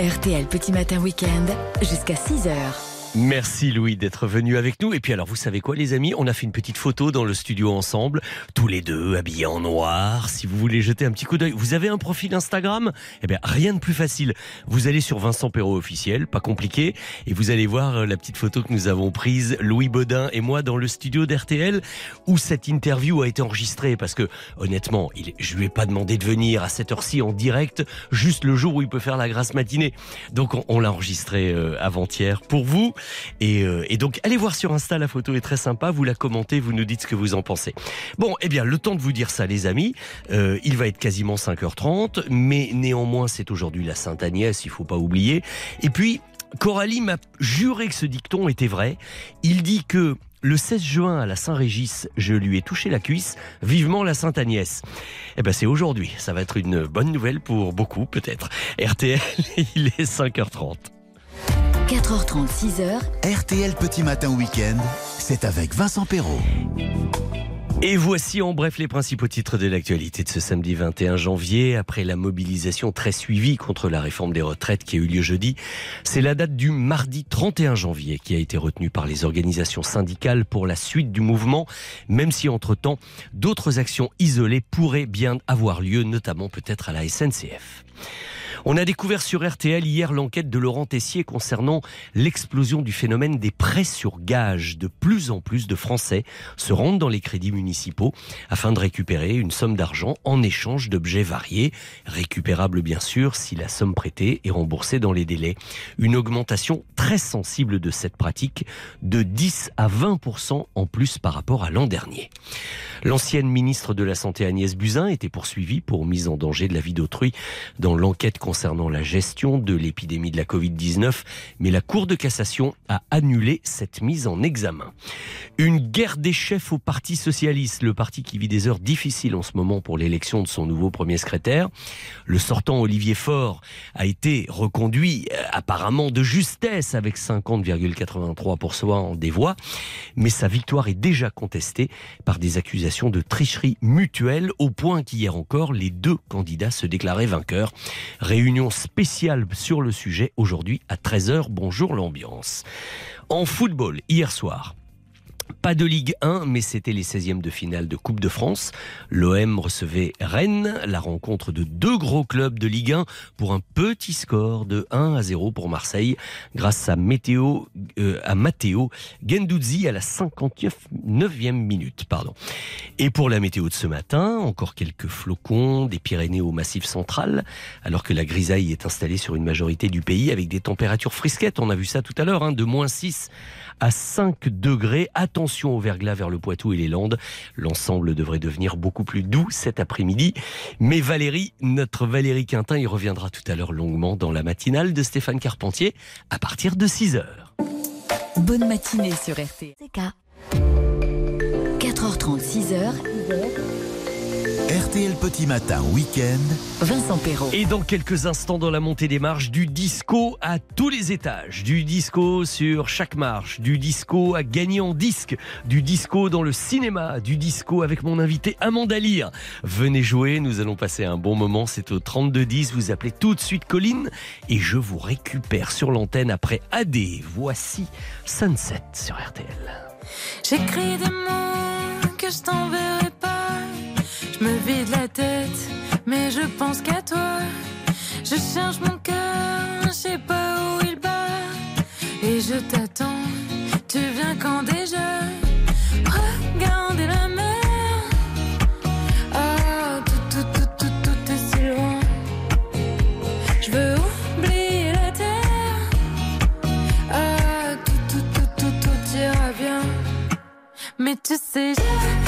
RTL Petit Matin Week-end jusqu'à 6h. Merci Louis d'être venu avec nous. Et puis alors, vous savez quoi les amis? On a fait une petite photo dans le studio ensemble, tous les deux habillés en noir. Si vous voulez jeter un petit coup d'œil, vous avez un profil Instagram? Eh bien, rien de plus facile. Vous allez sur Vincent Perrault officiel, pas compliqué, et vous allez voir euh, la petite photo que nous avons prise, Louis Baudin et moi, dans le studio d'RTL, où cette interview a été enregistrée. Parce que, honnêtement, il, je lui ai pas demandé de venir à cette heure-ci en direct, juste le jour où il peut faire la grasse matinée. Donc, on, on l'a enregistré euh, avant-hier pour vous. Et, euh, et donc, allez voir sur Insta, la photo est très sympa. Vous la commentez, vous nous dites ce que vous en pensez. Bon, eh bien, le temps de vous dire ça, les amis. Euh, il va être quasiment 5h30, mais néanmoins, c'est aujourd'hui la Sainte-Agnès, il faut pas oublier. Et puis, Coralie m'a juré que ce dicton était vrai. Il dit que le 16 juin à la Saint-Régis, je lui ai touché la cuisse, vivement la Sainte-Agnès. Eh ben c'est aujourd'hui, ça va être une bonne nouvelle pour beaucoup peut-être. RTL, il est 5h30. 4h30, 6h, RTL Petit Matin Week-end, c'est avec Vincent Perrault. Et voici en bref les principaux titres de l'actualité de ce samedi 21 janvier. Après la mobilisation très suivie contre la réforme des retraites qui a eu lieu jeudi, c'est la date du mardi 31 janvier qui a été retenue par les organisations syndicales pour la suite du mouvement, même si entre-temps, d'autres actions isolées pourraient bien avoir lieu, notamment peut-être à la SNCF. On a découvert sur RTL hier l'enquête de Laurent Tessier concernant l'explosion du phénomène des prêts sur gage. De plus en plus de Français se rendent dans les crédits municipaux afin de récupérer une somme d'argent en échange d'objets variés, récupérables bien sûr si la somme prêtée est remboursée dans les délais. Une augmentation très sensible de cette pratique de 10 à 20% en plus par rapport à l'an dernier. L'ancienne ministre de la Santé Agnès Buzyn était poursuivie pour mise en danger de la vie d'autrui dans l'enquête concernant la gestion de l'épidémie de la Covid-19, mais la Cour de cassation a annulé cette mise en examen. Une guerre des chefs au Parti socialiste, le parti qui vit des heures difficiles en ce moment pour l'élection de son nouveau premier secrétaire. Le sortant Olivier Faure a été reconduit euh, apparemment de justesse avec 50,83% des voix, mais sa victoire est déjà contestée par des accusations de tricherie mutuelle au point qu'hier encore les deux candidats se déclaraient vainqueurs. Réunion spéciale sur le sujet aujourd'hui à 13h. Bonjour l'ambiance. En football, hier soir, pas de Ligue 1, mais c'était les 16e de finale de Coupe de France. L'OM recevait Rennes, la rencontre de deux gros clubs de Ligue 1 pour un petit score de 1 à 0 pour Marseille, grâce à, Météo, euh, à Matteo Gendouzi à la 59e minute. Pardon. Et pour la météo de ce matin, encore quelques flocons des Pyrénées au Massif central, alors que la grisaille est installée sur une majorité du pays avec des températures frisquettes. On a vu ça tout à l'heure, hein, de moins 6 à 5 degrés. Attention au verglas vers le Poitou et les Landes. L'ensemble devrait devenir beaucoup plus doux cet après-midi. Mais Valérie, notre Valérie Quintin, y reviendra tout à l'heure longuement dans la matinale de Stéphane Carpentier à partir de 6 heures. bonne matinée sur. CK. 4h30, 6h, RTL Petit Matin Week-end. Vincent Perrault. Et dans quelques instants, dans la montée des marches, du disco à tous les étages. Du disco sur chaque marche. Du disco à gagner en disque. Du disco dans le cinéma. Du disco avec mon invité Amanda Lear. Venez jouer, nous allons passer un bon moment. C'est au 3210. Vous appelez tout de suite Colline et je vous récupère sur l'antenne après AD. Voici Sunset sur RTL. J'écris des mots que je t'enverrai mais je pense qu'à toi. Je cherche mon cœur, je sais pas où il bat. Et je t'attends, tu viens quand déjà? Regardez la mer. Ah, tout, tout, tout, tout, tout est si loin. Je veux oublier la terre. Ah, tout, tout, tout, tout, tout ira bien. Mais tu sais, j'adore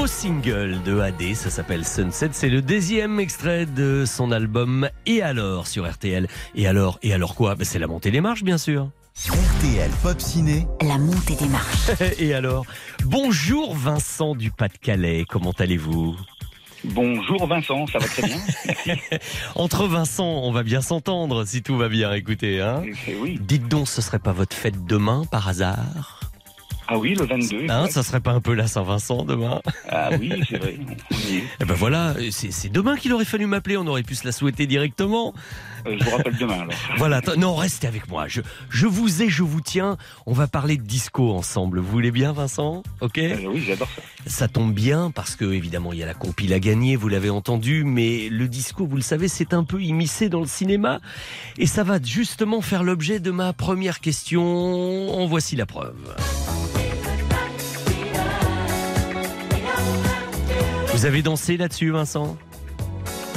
nouveau single de AD, ça s'appelle Sunset. C'est le deuxième extrait de son album Et alors sur RTL. Et alors, et alors quoi? Ben, C'est la montée des marches, bien sûr. RTL Pop Ciné. La montée des marches. et alors? Bonjour Vincent du Pas-de-Calais, comment allez-vous? Bonjour Vincent, ça va très bien. Entre Vincent, on va bien s'entendre si tout va bien, écoutez. Hein oui. Dites donc, ce serait pas votre fête demain par hasard? Ah oui, le 22. Hein, ça serait pas un peu la Saint-Vincent demain Ah oui, c'est vrai. est. Eh ben voilà, c'est demain qu'il aurait fallu m'appeler, on aurait pu se la souhaiter directement. Euh, je vous rappelle demain alors. Voilà, non, restez avec moi. Je, je vous ai, je vous tiens. On va parler de disco ensemble. Vous voulez bien, Vincent Ok? Euh, oui, j'adore ça. Ça tombe bien parce que évidemment il y a la compile à gagner, vous l'avez entendu, mais le disco, vous le savez, c'est un peu immiscé dans le cinéma et ça va justement faire l'objet de ma première question. En voici la preuve. Vous avez dansé là-dessus, Vincent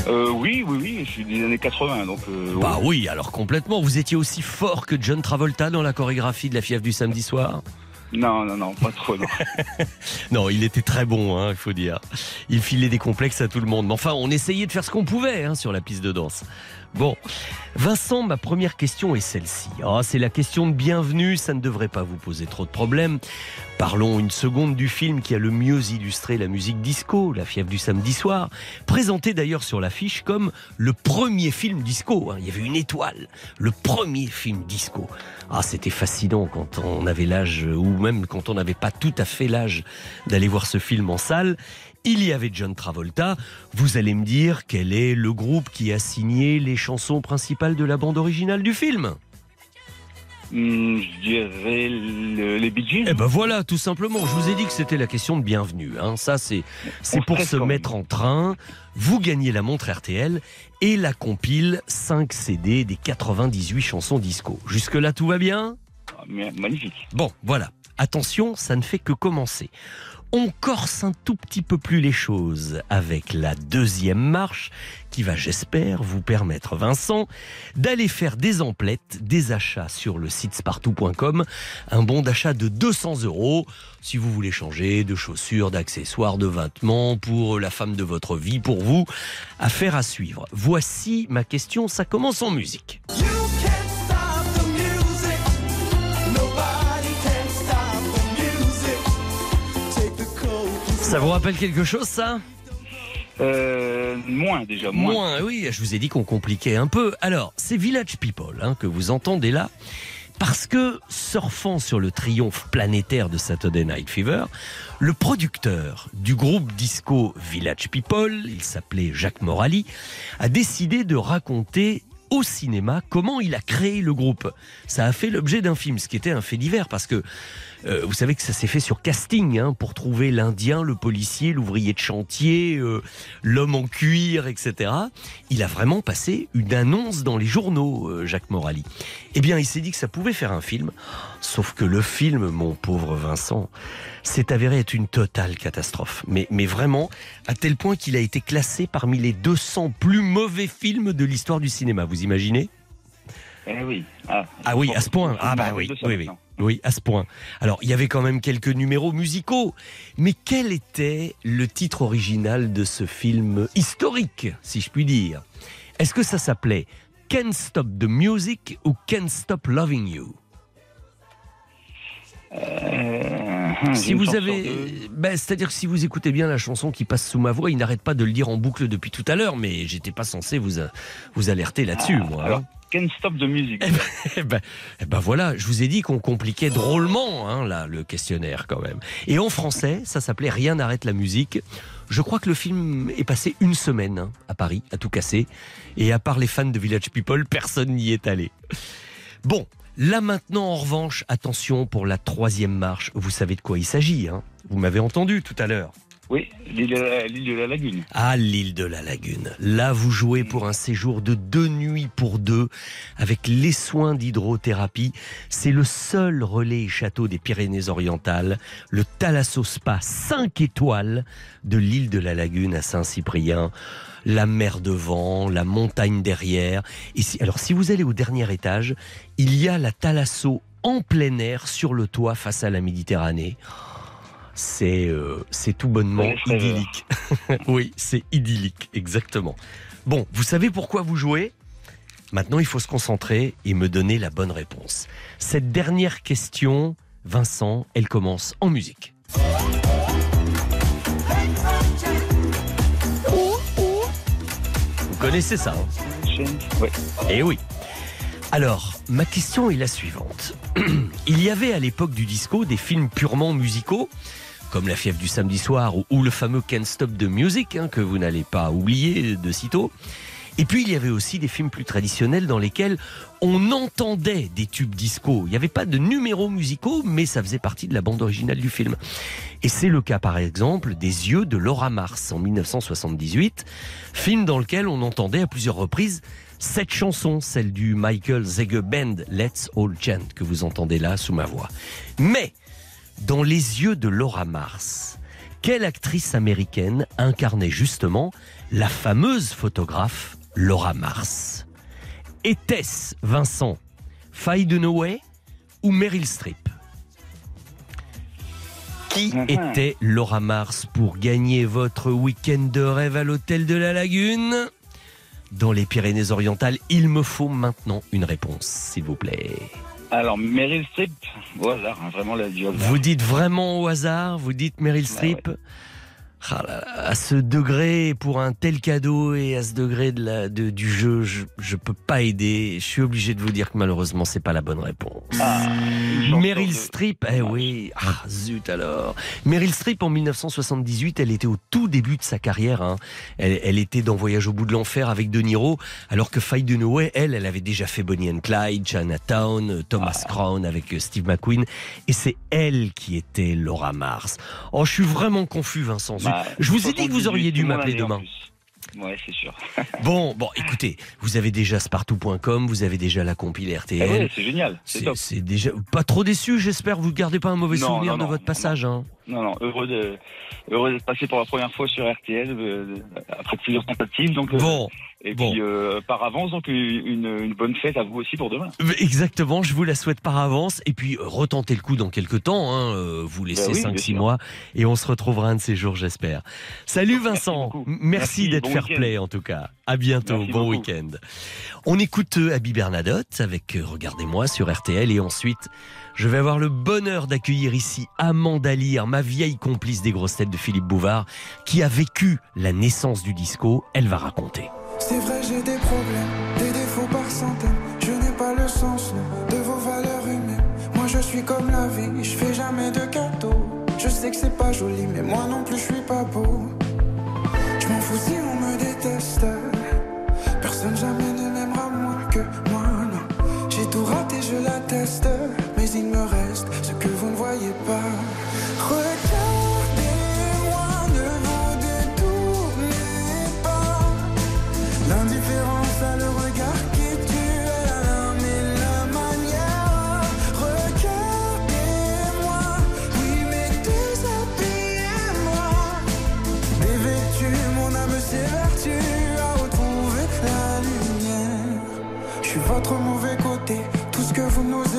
Euh, oui, oui, oui, je suis des années 80, donc. euh, Bah oui, alors complètement. Vous étiez aussi fort que John Travolta dans la chorégraphie de la fièvre du samedi soir Non, non, non, pas trop, non. Non, il était très bon, hein, il faut dire. Il filait des complexes à tout le monde. Mais enfin, on essayait de faire ce qu'on pouvait hein, sur la piste de danse. Bon, Vincent, ma première question est celle-ci. Ah, c'est la question de bienvenue, ça ne devrait pas vous poser trop de problèmes. Parlons une seconde du film qui a le mieux illustré la musique disco, La fièvre du samedi soir, présenté d'ailleurs sur l'affiche comme le premier film disco. hein. Il y avait une étoile, le premier film disco. Ah, c'était fascinant quand on avait l'âge, ou même quand on n'avait pas tout à fait l'âge d'aller voir ce film en salle. Il y avait John Travolta. Vous allez me dire quel est le groupe qui a signé les chansons principales de la bande originale du film? Hmm, je dirais le- les Bee Gees. Eh ben voilà, tout simplement. Je vous ai dit que c'était la question de bienvenue. Hein. Ça, c'est c'est On pour se mettre en train. Vous gagnez la montre RTL et la compile 5 CD des 98 chansons disco. Jusque là, tout va bien? Ah, Magnifique. Bon, voilà. Attention, ça ne fait que commencer. On corse un tout petit peu plus les choses avec la deuxième marche qui va, j'espère, vous permettre, Vincent, d'aller faire des emplettes, des achats sur le site spartou.com. Un bon d'achat de 200 euros si vous voulez changer de chaussures, d'accessoires, de vêtements pour la femme de votre vie, pour vous. Affaire à suivre. Voici ma question, ça commence en musique. Ça vous rappelle quelque chose, ça? Euh, moins déjà, moins. Moins, oui, je vous ai dit qu'on compliquait un peu. Alors, c'est Village People hein, que vous entendez là, parce que, surfant sur le triomphe planétaire de Saturday Night Fever, le producteur du groupe disco Village People, il s'appelait Jacques Morali, a décidé de raconter au cinéma comment il a créé le groupe. Ça a fait l'objet d'un film, ce qui était un fait divers, parce que euh, vous savez que ça s'est fait sur casting hein, pour trouver l'Indien, le policier, l'ouvrier de chantier, euh, l'homme en cuir, etc. Il a vraiment passé une annonce dans les journaux, euh, Jacques Morali. Eh bien, il s'est dit que ça pouvait faire un film, sauf que le film, mon pauvre Vincent, s'est avéré être une totale catastrophe. Mais, mais vraiment, à tel point qu'il a été classé parmi les 200 plus mauvais films de l'histoire du cinéma. Vous imaginez? Eh oui. Ah, ah oui, à ce point. Ah bah oui, oui, oui. Oui, à ce point. Alors, il y avait quand même quelques numéros musicaux. Mais quel était le titre original de ce film historique, si je puis dire? Est-ce que ça s'appelait Can't Stop the Music ou Can't Stop Loving You? Euh, si vous avez, de- ben, c'est-à-dire que si vous écoutez bien la chanson qui passe sous ma voix, il n'arrête pas de le dire en boucle depuis tout à l'heure, mais j'étais pas censé vous a- vous alerter là-dessus, moi. hein. Stop the Music. Ben, voilà, je vous ai dit qu'on compliquait drôlement hein, le questionnaire quand même. Et en français, ça s'appelait Rien n'arrête la musique. Je crois que le film est passé une semaine hein, à Paris, à tout casser. Et à part les fans de Village People, personne n'y est allé. Bon, là maintenant en revanche, attention pour la troisième marche. Vous savez de quoi il s'agit, hein vous m'avez entendu tout à l'heure. Oui, l'île de, la- Lagune. Ah, l'île de la Lagune. Là, vous jouez pour un séjour de deux nuits pour deux avec les soins d'hydrothérapie. C'est le seul relais et château des Pyrénées-Orientales, le Thalasso Spa 5 étoiles de l'île de la Lagune à Saint-Cyprien. La mer devant, la montagne derrière. Et alors, si vous allez au dernier étage, il y a la Thalasso en plein air sur le toit face à la Méditerranée. C'est euh, c'est tout bonnement idyllique. oui, c'est idyllique, exactement. Bon, vous savez pourquoi vous jouez? Maintenant, il faut se concentrer et me donner la bonne réponse. Cette dernière question, Vincent, elle commence en musique. Vous connaissez ça hein? Ouais. Eh oui. Alors, ma question est la suivante. Il y avait à l'époque du disco des films purement musicaux, comme La fièvre du samedi soir ou, le fameux Can't Stop the Music, hein, que vous n'allez pas oublier de sitôt. Et puis il y avait aussi des films plus traditionnels dans lesquels on entendait des tubes disco. Il n'y avait pas de numéros musicaux, mais ça faisait partie de la bande originale du film. Et c'est le cas par exemple des Yeux de Laura Mars en 1978, film dans lequel on entendait à plusieurs reprises cette chanson, celle du Michael Zege Band, Let's All Chant, que vous entendez là sous ma voix. Mais, dans les yeux de Laura Mars, quelle actrice américaine incarnait justement la fameuse photographe Laura Mars? Était-ce Vincent Faye Dunaway ou Meryl Streep? Qui était Laura Mars pour gagner votre week-end de rêve à l'hôtel de la Lagune? Dans les Pyrénées-Orientales. Il me faut maintenant une réponse, s'il vous plaît. Alors, Meryl Streep, au hasard, hein, vraiment la du hasard. Vous dites vraiment au hasard Vous dites Meryl Streep Ah là là, à ce degré, pour un tel cadeau et à ce degré de la, de- du jeu, je, je peux pas aider. Je suis obligé de vous dire que malheureusement, c'est pas la bonne réponse. Meryl Streep, eh oui, ah zut alors. Meryl Streep en 1978, elle était au tout début de sa carrière. hein. Elle, elle était dans Voyage au bout de l'enfer avec De Niro, alors que Faye Dunaway, elle, elle avait déjà fait Bonnie and Clyde, Chinatown, euh, Thomas Crown avec euh, Steve McQueen, et c'est elle qui était Laura Mars. Oh, je suis vraiment confus, Vincent. zut. Bah, je vous ai dit que vous auriez dû 78, m'appeler demain. Ouais, c'est sûr. Bon, bon, écoutez, vous avez déjà spartou.com, vous avez déjà la compile Eh RTL. ouais, c'est génial, c'est déjà pas trop déçu, j'espère. Vous gardez pas un mauvais Non, souvenir non, de votre passage. Hein. Non, non, heureux de, heureux d'être passé pour la première fois sur RTL euh, après plusieurs tentatives. Donc, euh, Bon, et bon. puis euh, par avance, donc une, une bonne fête à vous aussi pour demain. Exactement, je vous la souhaite par avance. Et puis, euh, retentez le coup dans quelques temps. Hein, euh, vous laissez Bah oui, 5-6 bien sûr. mois. Et on se retrouvera un de ces jours, j'espère. Salut Vincent. Merci, Merci, d'être bon fair play en tout cas. À bientôt. Merci bon week-end. On écoute euh, Abby Bernadotte avec euh, Regardez-moi sur RTL. Et ensuite, je vais avoir le bonheur d'accueillir ici Amanda Lear, ma vieille complice des grosses têtes de Philippe Bouvard, qui a vécu la naissance du disco. Elle va raconter. C'est vrai, j'ai des problèmes, des défauts par centaines. Je n'ai pas le sens de vos valeurs humaines. Moi, je suis comme la vie, je fais jamais de cadeaux. Je sais que c'est pas joli, mais moi non plus, je suis pas beau. Je m'en fous si on me déteste. Personne jamais ne m'aimera Mais il me reste ce que vous ne voyez pas.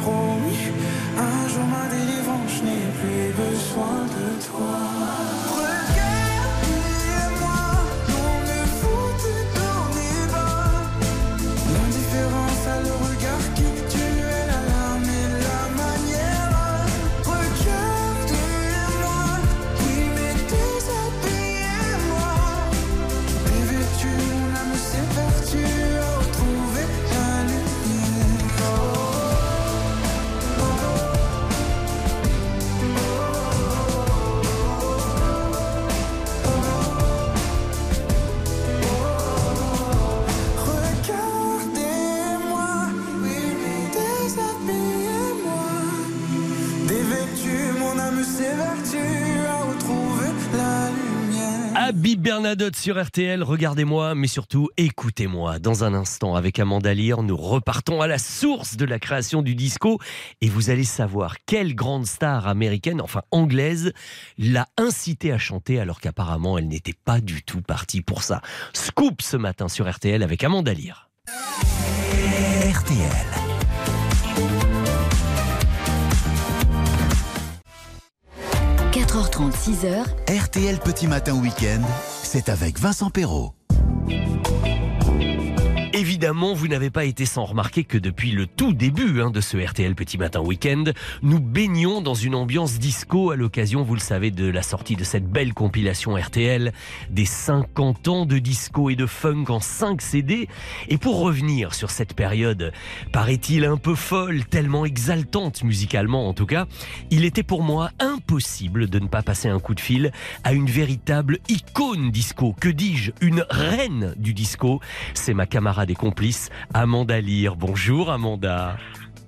sens, Abby Bernadotte sur RTL, regardez-moi, mais surtout écoutez-moi. Dans un instant, avec Amanda Lear, nous repartons à la source de la création du disco et vous allez savoir quelle grande star américaine, enfin anglaise, l'a incité à chanter alors qu'apparemment elle n'était pas du tout partie pour ça. Scoop ce matin sur RTL avec Amanda Lear. RTL. – 4h30, 6h, RTL Petit Matin Week-end, c'est avec Vincent Perrault. Évidemment, vous n'avez pas été sans remarquer que depuis le tout début hein, de ce RTL Petit Matin Week-end, nous baignons dans une ambiance disco à l'occasion, vous le savez, de la sortie de cette belle compilation RTL des 50 ans de disco et de funk en 5 CD. Et pour revenir sur cette période, paraît-il un peu folle, tellement exaltante musicalement en tout cas, il était pour moi impossible de ne pas passer un coup de fil à une véritable icône disco. Que dis-je? Une reine du disco. C'est ma camarade et complice, Amanda Lear. Bonjour Amanda.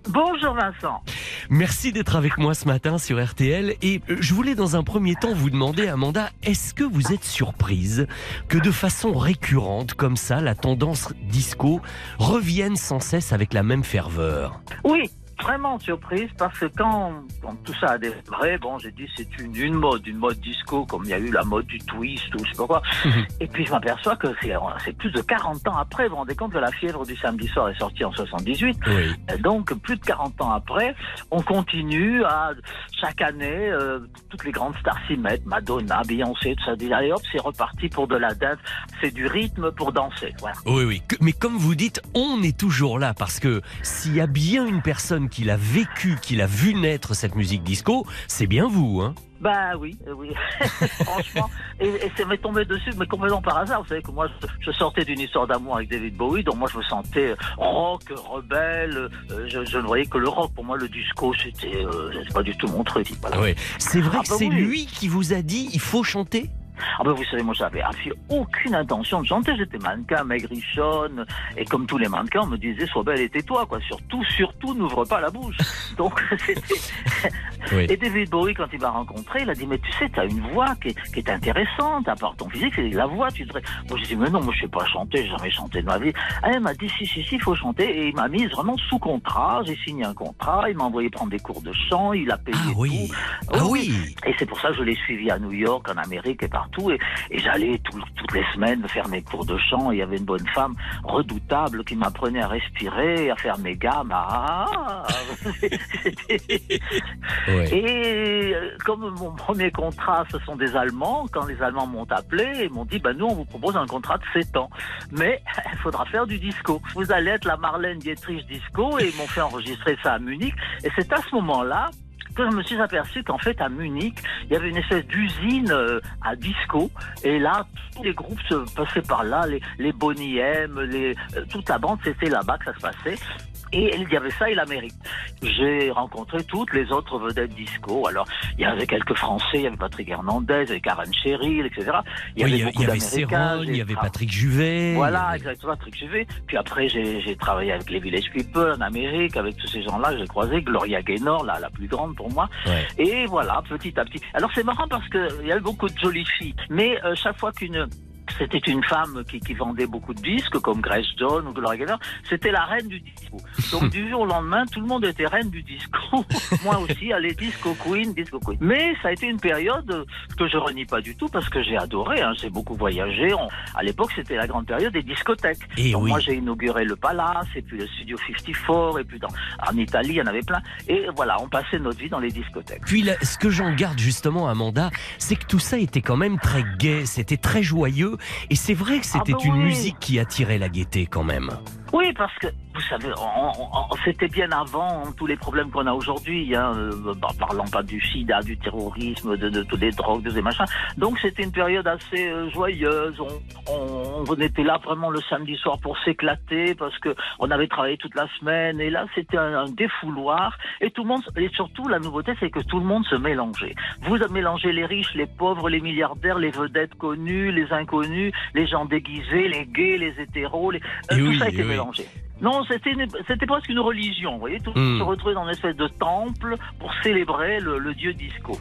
Bonjour Vincent. Merci d'être avec moi ce matin sur RTL. Et euh, je voulais dans un premier temps vous demander, Amanda, est-ce que vous êtes surprise que de façon récurrente, comme ça, la tendance disco revienne sans cesse avec la même ferveur? Oui, vraiment surprise parce que quand, quand tout ça a démarré, bon, j'ai dit c'est une, une mode, une mode disco, comme il y a eu la mode du twist ou je sais pas quoi. Et puis je m'aperçois que c'est, plus de 40 ans après. Vous vous rendez compte que la fièvre du samedi soir est sortie en 78. Euh, Donc plus de 40 ans après, on continue à chaque année, euh, toutes les grandes stars s'y mettent, Madonna, Beyoncé, tout ça. Dit, allez hop, c'est reparti pour de la dance. C'est du rythme pour danser. Voilà. Oui, oui. Mais comme vous dites, on est toujours là parce que s'il y a bien une personne qui l'a vécu, qui l'a vu naître cette musique disco, c'est bien vous, hein Bah oui, euh, oui. Franchement, et, et c'est m'est tombé dessus, mais complètement par hasard. Vous savez que moi, je, sortais d'une histoire d'amour avec David Bowie, donc moi je me sentais euh, rock, rebelle. euh, je, je ne voyais que le rock. Pour moi, le disco, c'était, euh, pas du tout mon truc. Voilà. Oui. C'est vrai Ah que bah c'est oui. lui qui vous a dit il faut chanter? Ah ben vous savez, moi j'avais absolument aucune intention de chanter. J'étais mannequin, maigrichonne, et comme tous les mannequins, on me disait sois belle et tais-toi, quoi. Surtout, surtout, n'ouvre pas la bouche. Donc c'était. Oui. Et David Bowie, quand il m'a rencontré, il a dit mais tu sais, t'as une voix qui est, qui est intéressante, à part ton physique, c'est la voix. Tu devrais. Moi j'ai dit mais non, moi je sais pas chanter, j'ai jamais chanté de ma vie. Ah, elle m'a dit si si si, il faut chanter, et il m'a mise vraiment sous contrat. J'ai signé un contrat, il m'a envoyé prendre des cours de chant, il a payé Ah oui. tout. Ah oui. Et c'est pour ça que je l'ai suivi à New York, en Amérique et partout. Et, et j'allais tout- toutes les semaines faire mes cours de chant. Il y avait une bonne femme redoutable qui m'apprenait à respirer, à faire mes gammes. Ah, Et euh, comme mon premier contrat, ce sont des Allemands, quand les Allemands m'ont appelé, ils m'ont dit, bah, nous, on vous propose un contrat de 7 ans. Mais il faudra faire du disco. Vous allez être la Marlène Dietrich disco. Et ils m'ont fait enregistrer ça à Munich. Et c'est à ce moment-là que je me suis aperçu qu'en fait à Munich, il y avait une espèce d'usine euh, à disco et là tous les groupes se passaient par là, les, les Bonnie M, les, euh, toute la bande c'était là-bas que ça se passait. Et il y avait ça et l'Amérique. J'ai rencontré toutes les autres vedettes disco. Alors, il y avait quelques Français, il y avait Patrick Hernandez, il y avait Karen Cheryl, etc. Il y Oui, avait il y avait, il y avait Patrick Juvet. voilà, exactement, Patrick Juvet. Puis après, j'ai travaillé avec les Village People en Amérique, avec tous ces gens-là que j'ai croisés, Gloria Gaynor, la, la plus grande pour moi. Ouais. Et voilà, petit à petit. Alors c'est marrant parce que il y avait beaucoup de jolies filles, mais euh, chaque fois qu'une c'était une femme qui, qui vendait beaucoup de disques, comme Grace Jones ou Gloria Gaynor. C'était la reine du disco. Donc du jour au lendemain, tout le monde était reine du disco. Moi aussi, allez, disco queen, disco queen. Mais ça a été une période que je renie pas du tout parce que j'ai adoré. Hein. J'ai beaucoup voyagé. On- à l'époque, c'était la grande période des discothèques. Et Donc oui. moi, j'ai inauguré le Palace, et puis le Studio 54, et puis dans, en Italie, il y en avait plein. Et voilà, on passait notre vie dans les discothèques. Puis là, ce que j'en garde justement, Amanda, c'est que tout ça était quand même très gai, c'était très joyeux, et c'est vrai que c'était Ah bah une oui. musique qui attirait la gaieté quand même. Oui, parce que vous savez, c'était bien avant tous les problèmes qu'on a aujourd'hui, hein, euh, par- parlant pas du sida, du terrorisme, de, de tous les drogues, de ces machins. Donc c'était une période assez euh, joyeuse. On, on, on était là vraiment le samedi soir pour s'éclater parce que on avait travaillé toute la semaine et là c'était un, un défouloir et tout le monde et surtout la nouveauté c'est que tout le monde se mélangeait. Vous mélangez les riches, les pauvres, les milliardaires, les vedettes connues, les inconnus, les gens déguisés, les gays, les hétéros, les... Et tout oui, ça était oui. mélangé. Non, c'était presque une religion, vous voyez, tout le monde Hmm. se retrouvait dans une espèce de temple pour célébrer le, le dieu disco.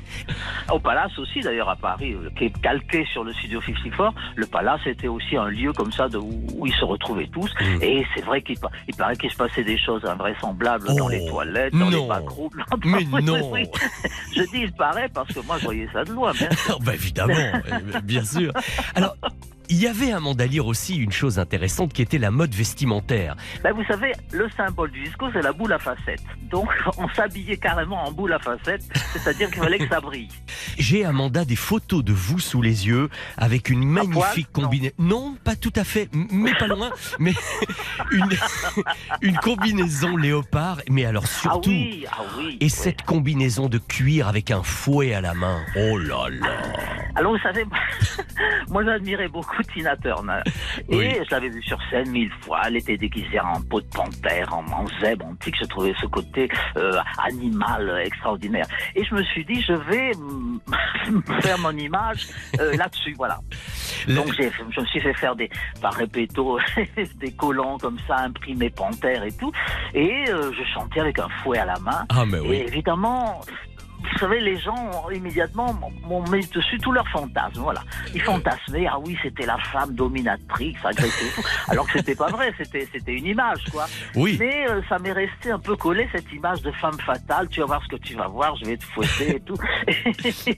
Au Palace aussi, d'ailleurs, à Paris, euh, qui est calqué sur le Studio 54, le Palace était aussi un lieu comme ça de, où, où ils se retrouvaient tous. Hmm. Et c'est vrai qu'il pa- il paraît qu'il se passait des choses invraisemblables dans Oh, les toilettes, dans non. les backroom. Mais Oui, non. oui. Je dis il paraît parce que moi je voyais ça de loin. bien sûr. Oh, bah évidemment, bien sûr. Alors, il y avait à Mandalire aussi une chose intéressante qui était la mode vestimentaire. Ben, vous savez, le symbole du disco, c'est la boule à facettes. Donc, on s'habillait carrément en boule à facettes, c'est-à-dire qu'il fallait que ça brille. J'ai Amanda des photos de vous sous les yeux avec une magnifique combinaison. Non. pas tout à fait, mais pas loin. mais une, une combinaison léopard, mais alors surtout. Ah oui, ah oui. Et cette combinaison de cuir avec un fouet à la main. Oh là là. Alors vous savez, moi j'admirais beaucoup Tina Turner. Et Oui. je l'avais vue sur scène mille fois. Elle était déguisée en peau de panthère, en, en zèbre, en tigre. Je trouvais ce côté euh, animal extraordinaire. Et je me suis dit, je vais faire mon image euh, là-dessus, voilà. Donc je me suis fait faire des par répéto des collants comme ça imprimés panthère et tout. Et euh, je chantais avec un fouet à la main. Ah, mais oui. Et évidemment, vous savez, les gens immédiatement m'ont mis dessus tous leurs fantasmes. Voilà, ils fantasmaient. Ah oui, c'était la femme dominatrice, alors que c'était pas vrai. C'était c'était une image, quoi. Oui. Mais euh, ça m'est resté un peu collé cette image de femme fatale. Tu vas voir ce que tu vas voir. Je vais te fouetter et tout.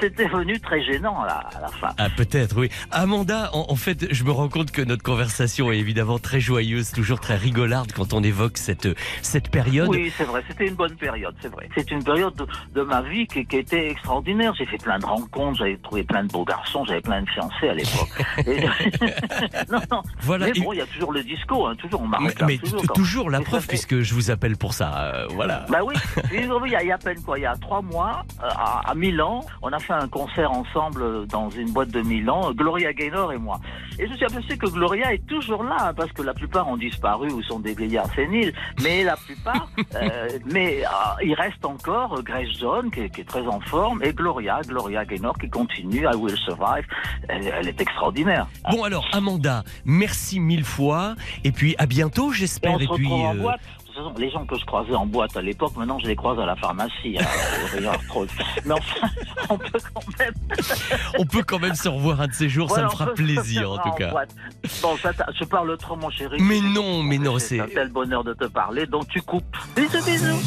c'était venu très gênant là, à la fin. Ah, peut-être, oui. Amanda, en, en fait, je me rends compte que notre conversation est évidemment très joyeuse, toujours très rigolarde quand on évoque cette, cette période. Oui, c'est vrai, c'était une bonne période, c'est vrai. C'est une période de, de ma vie qui, qui était extraordinaire. J'ai fait plein de rencontres, j'avais trouvé plein de beaux garçons, j'avais plein de fiancés à l'époque. Et- non, non. Voilà, Mais bon, il y a toujours le disco, hein, toujours, on Mais, m'arrête là, mais toujours. la preuve, fait- puisque je vous appelle pour ça. euh, voilà. Bah oui, il y, a, il y a à peine quoi, il y a trois mois, euh, à, à Milan, on a fait un concert ensemble dans une boîte de Milan, Gloria Gaynor et moi. Et je suis aperçu que Gloria est toujours là, hein, parce que la plupart ont disparu ou sont des vieillards séniles, mais la plupart, euh, mais euh, il reste encore euh, Grace Jones qui, est- qui est très en forme et Gloria, Gloria Gaynor qui continue, I Will Survive, elle, elle est extraordinaire. Bon alors, Amanda, merci mille fois. Et puis à bientôt, Et j'espère. on se puis, retrouve en euh, boîte. Façon, Les gens que je croisais en boîte à l'époque, maintenant je les croise à la pharmacie. hein, au. Mais enfin, on peut quand même. on peut quand même se revoir un de ces jours, Voilà, ça me fera plaisir en tout cas. boîte. Bon, ça, je parle trop, mon chéri. Mais non, mais non, C'est c'est. un tel bonheur de te parler, donc tu coupes. Bisous, bisous.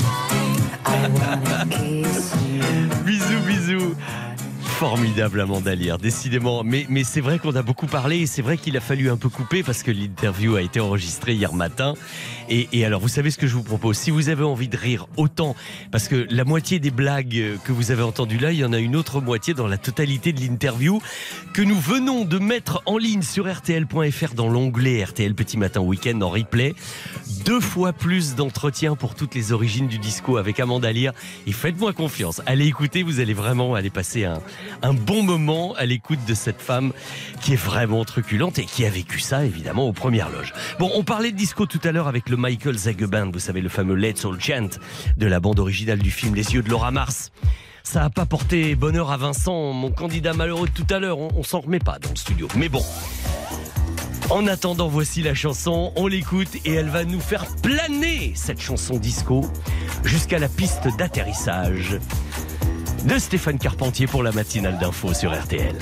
Bisous, bisous. Formidable Amanda Lear, décidément. Mais, mais c'est vrai qu'on a beaucoup parlé et c'est vrai qu'il a fallu un peu couper parce que l'interview a été enregistrée hier matin. Et, alors, vous savez ce que je vous propose? Si vous avez envie de rire autant, parce que la moitié des blagues que vous avez entendues là, il y en a une autre moitié dans la totalité de l'interview que nous venons de mettre en ligne sur RTL.fr dans l'onglet RTL Petit Matin Week-end en replay. Deux fois plus d'entretiens pour toutes les origines du disco avec Amanda Lear. Et faites-moi confiance. Allez écouter, vous allez vraiment aller passer un, un bon moment à l'écoute de cette femme qui est vraiment truculente et qui a vécu ça évidemment aux premières loges. Bon, on parlait de disco tout à l'heure avec le Michael Zage Band, vous savez le fameux Let's All Chant de la bande originale du film Les yeux de Laura Mars. Ça n'a pas porté bonheur à Vincent, mon candidat malheureux de tout à l'heure. On, on s'en remet pas dans le studio. Mais bon. En attendant, voici la chanson, on l'écoute et elle va nous faire planer cette chanson disco jusqu'à la piste d'atterrissage de Stéphane Carpentier pour la matinale d'info sur RTL.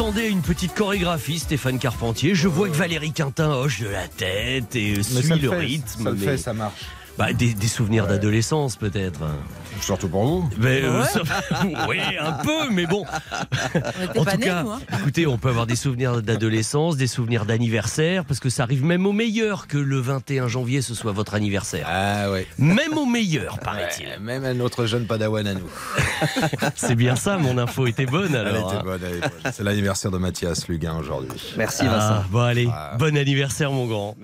À une petite chorégraphie, Stéphane Carpentier. Je vois que Valérie Quintin hoche de la tête et Mais suit le fait, rythme. Ça le fait, ça marche. Bah, des, des souvenirs d'adolescence peut-être. Surtout pour vous. Mais, euh, Ouais. oui, un peu, mais bon. En tout cas, nous, hein. écoutez, on peut avoir des souvenirs d'adolescence, des souvenirs d'anniversaire, parce que ça arrive même au meilleur que le 21 janvier ce soit votre anniversaire. Ah ouais. Même au meilleur, paraît-il. Ouais, même à notre jeune padawan à nous. C'est bien ça, mon info était bonne Elle alors. était hein. bonne, elle était bonne. C'est l'anniversaire de Mathias Luguin aujourd'hui. Ah, bon allez, bon anniversaire mon grand.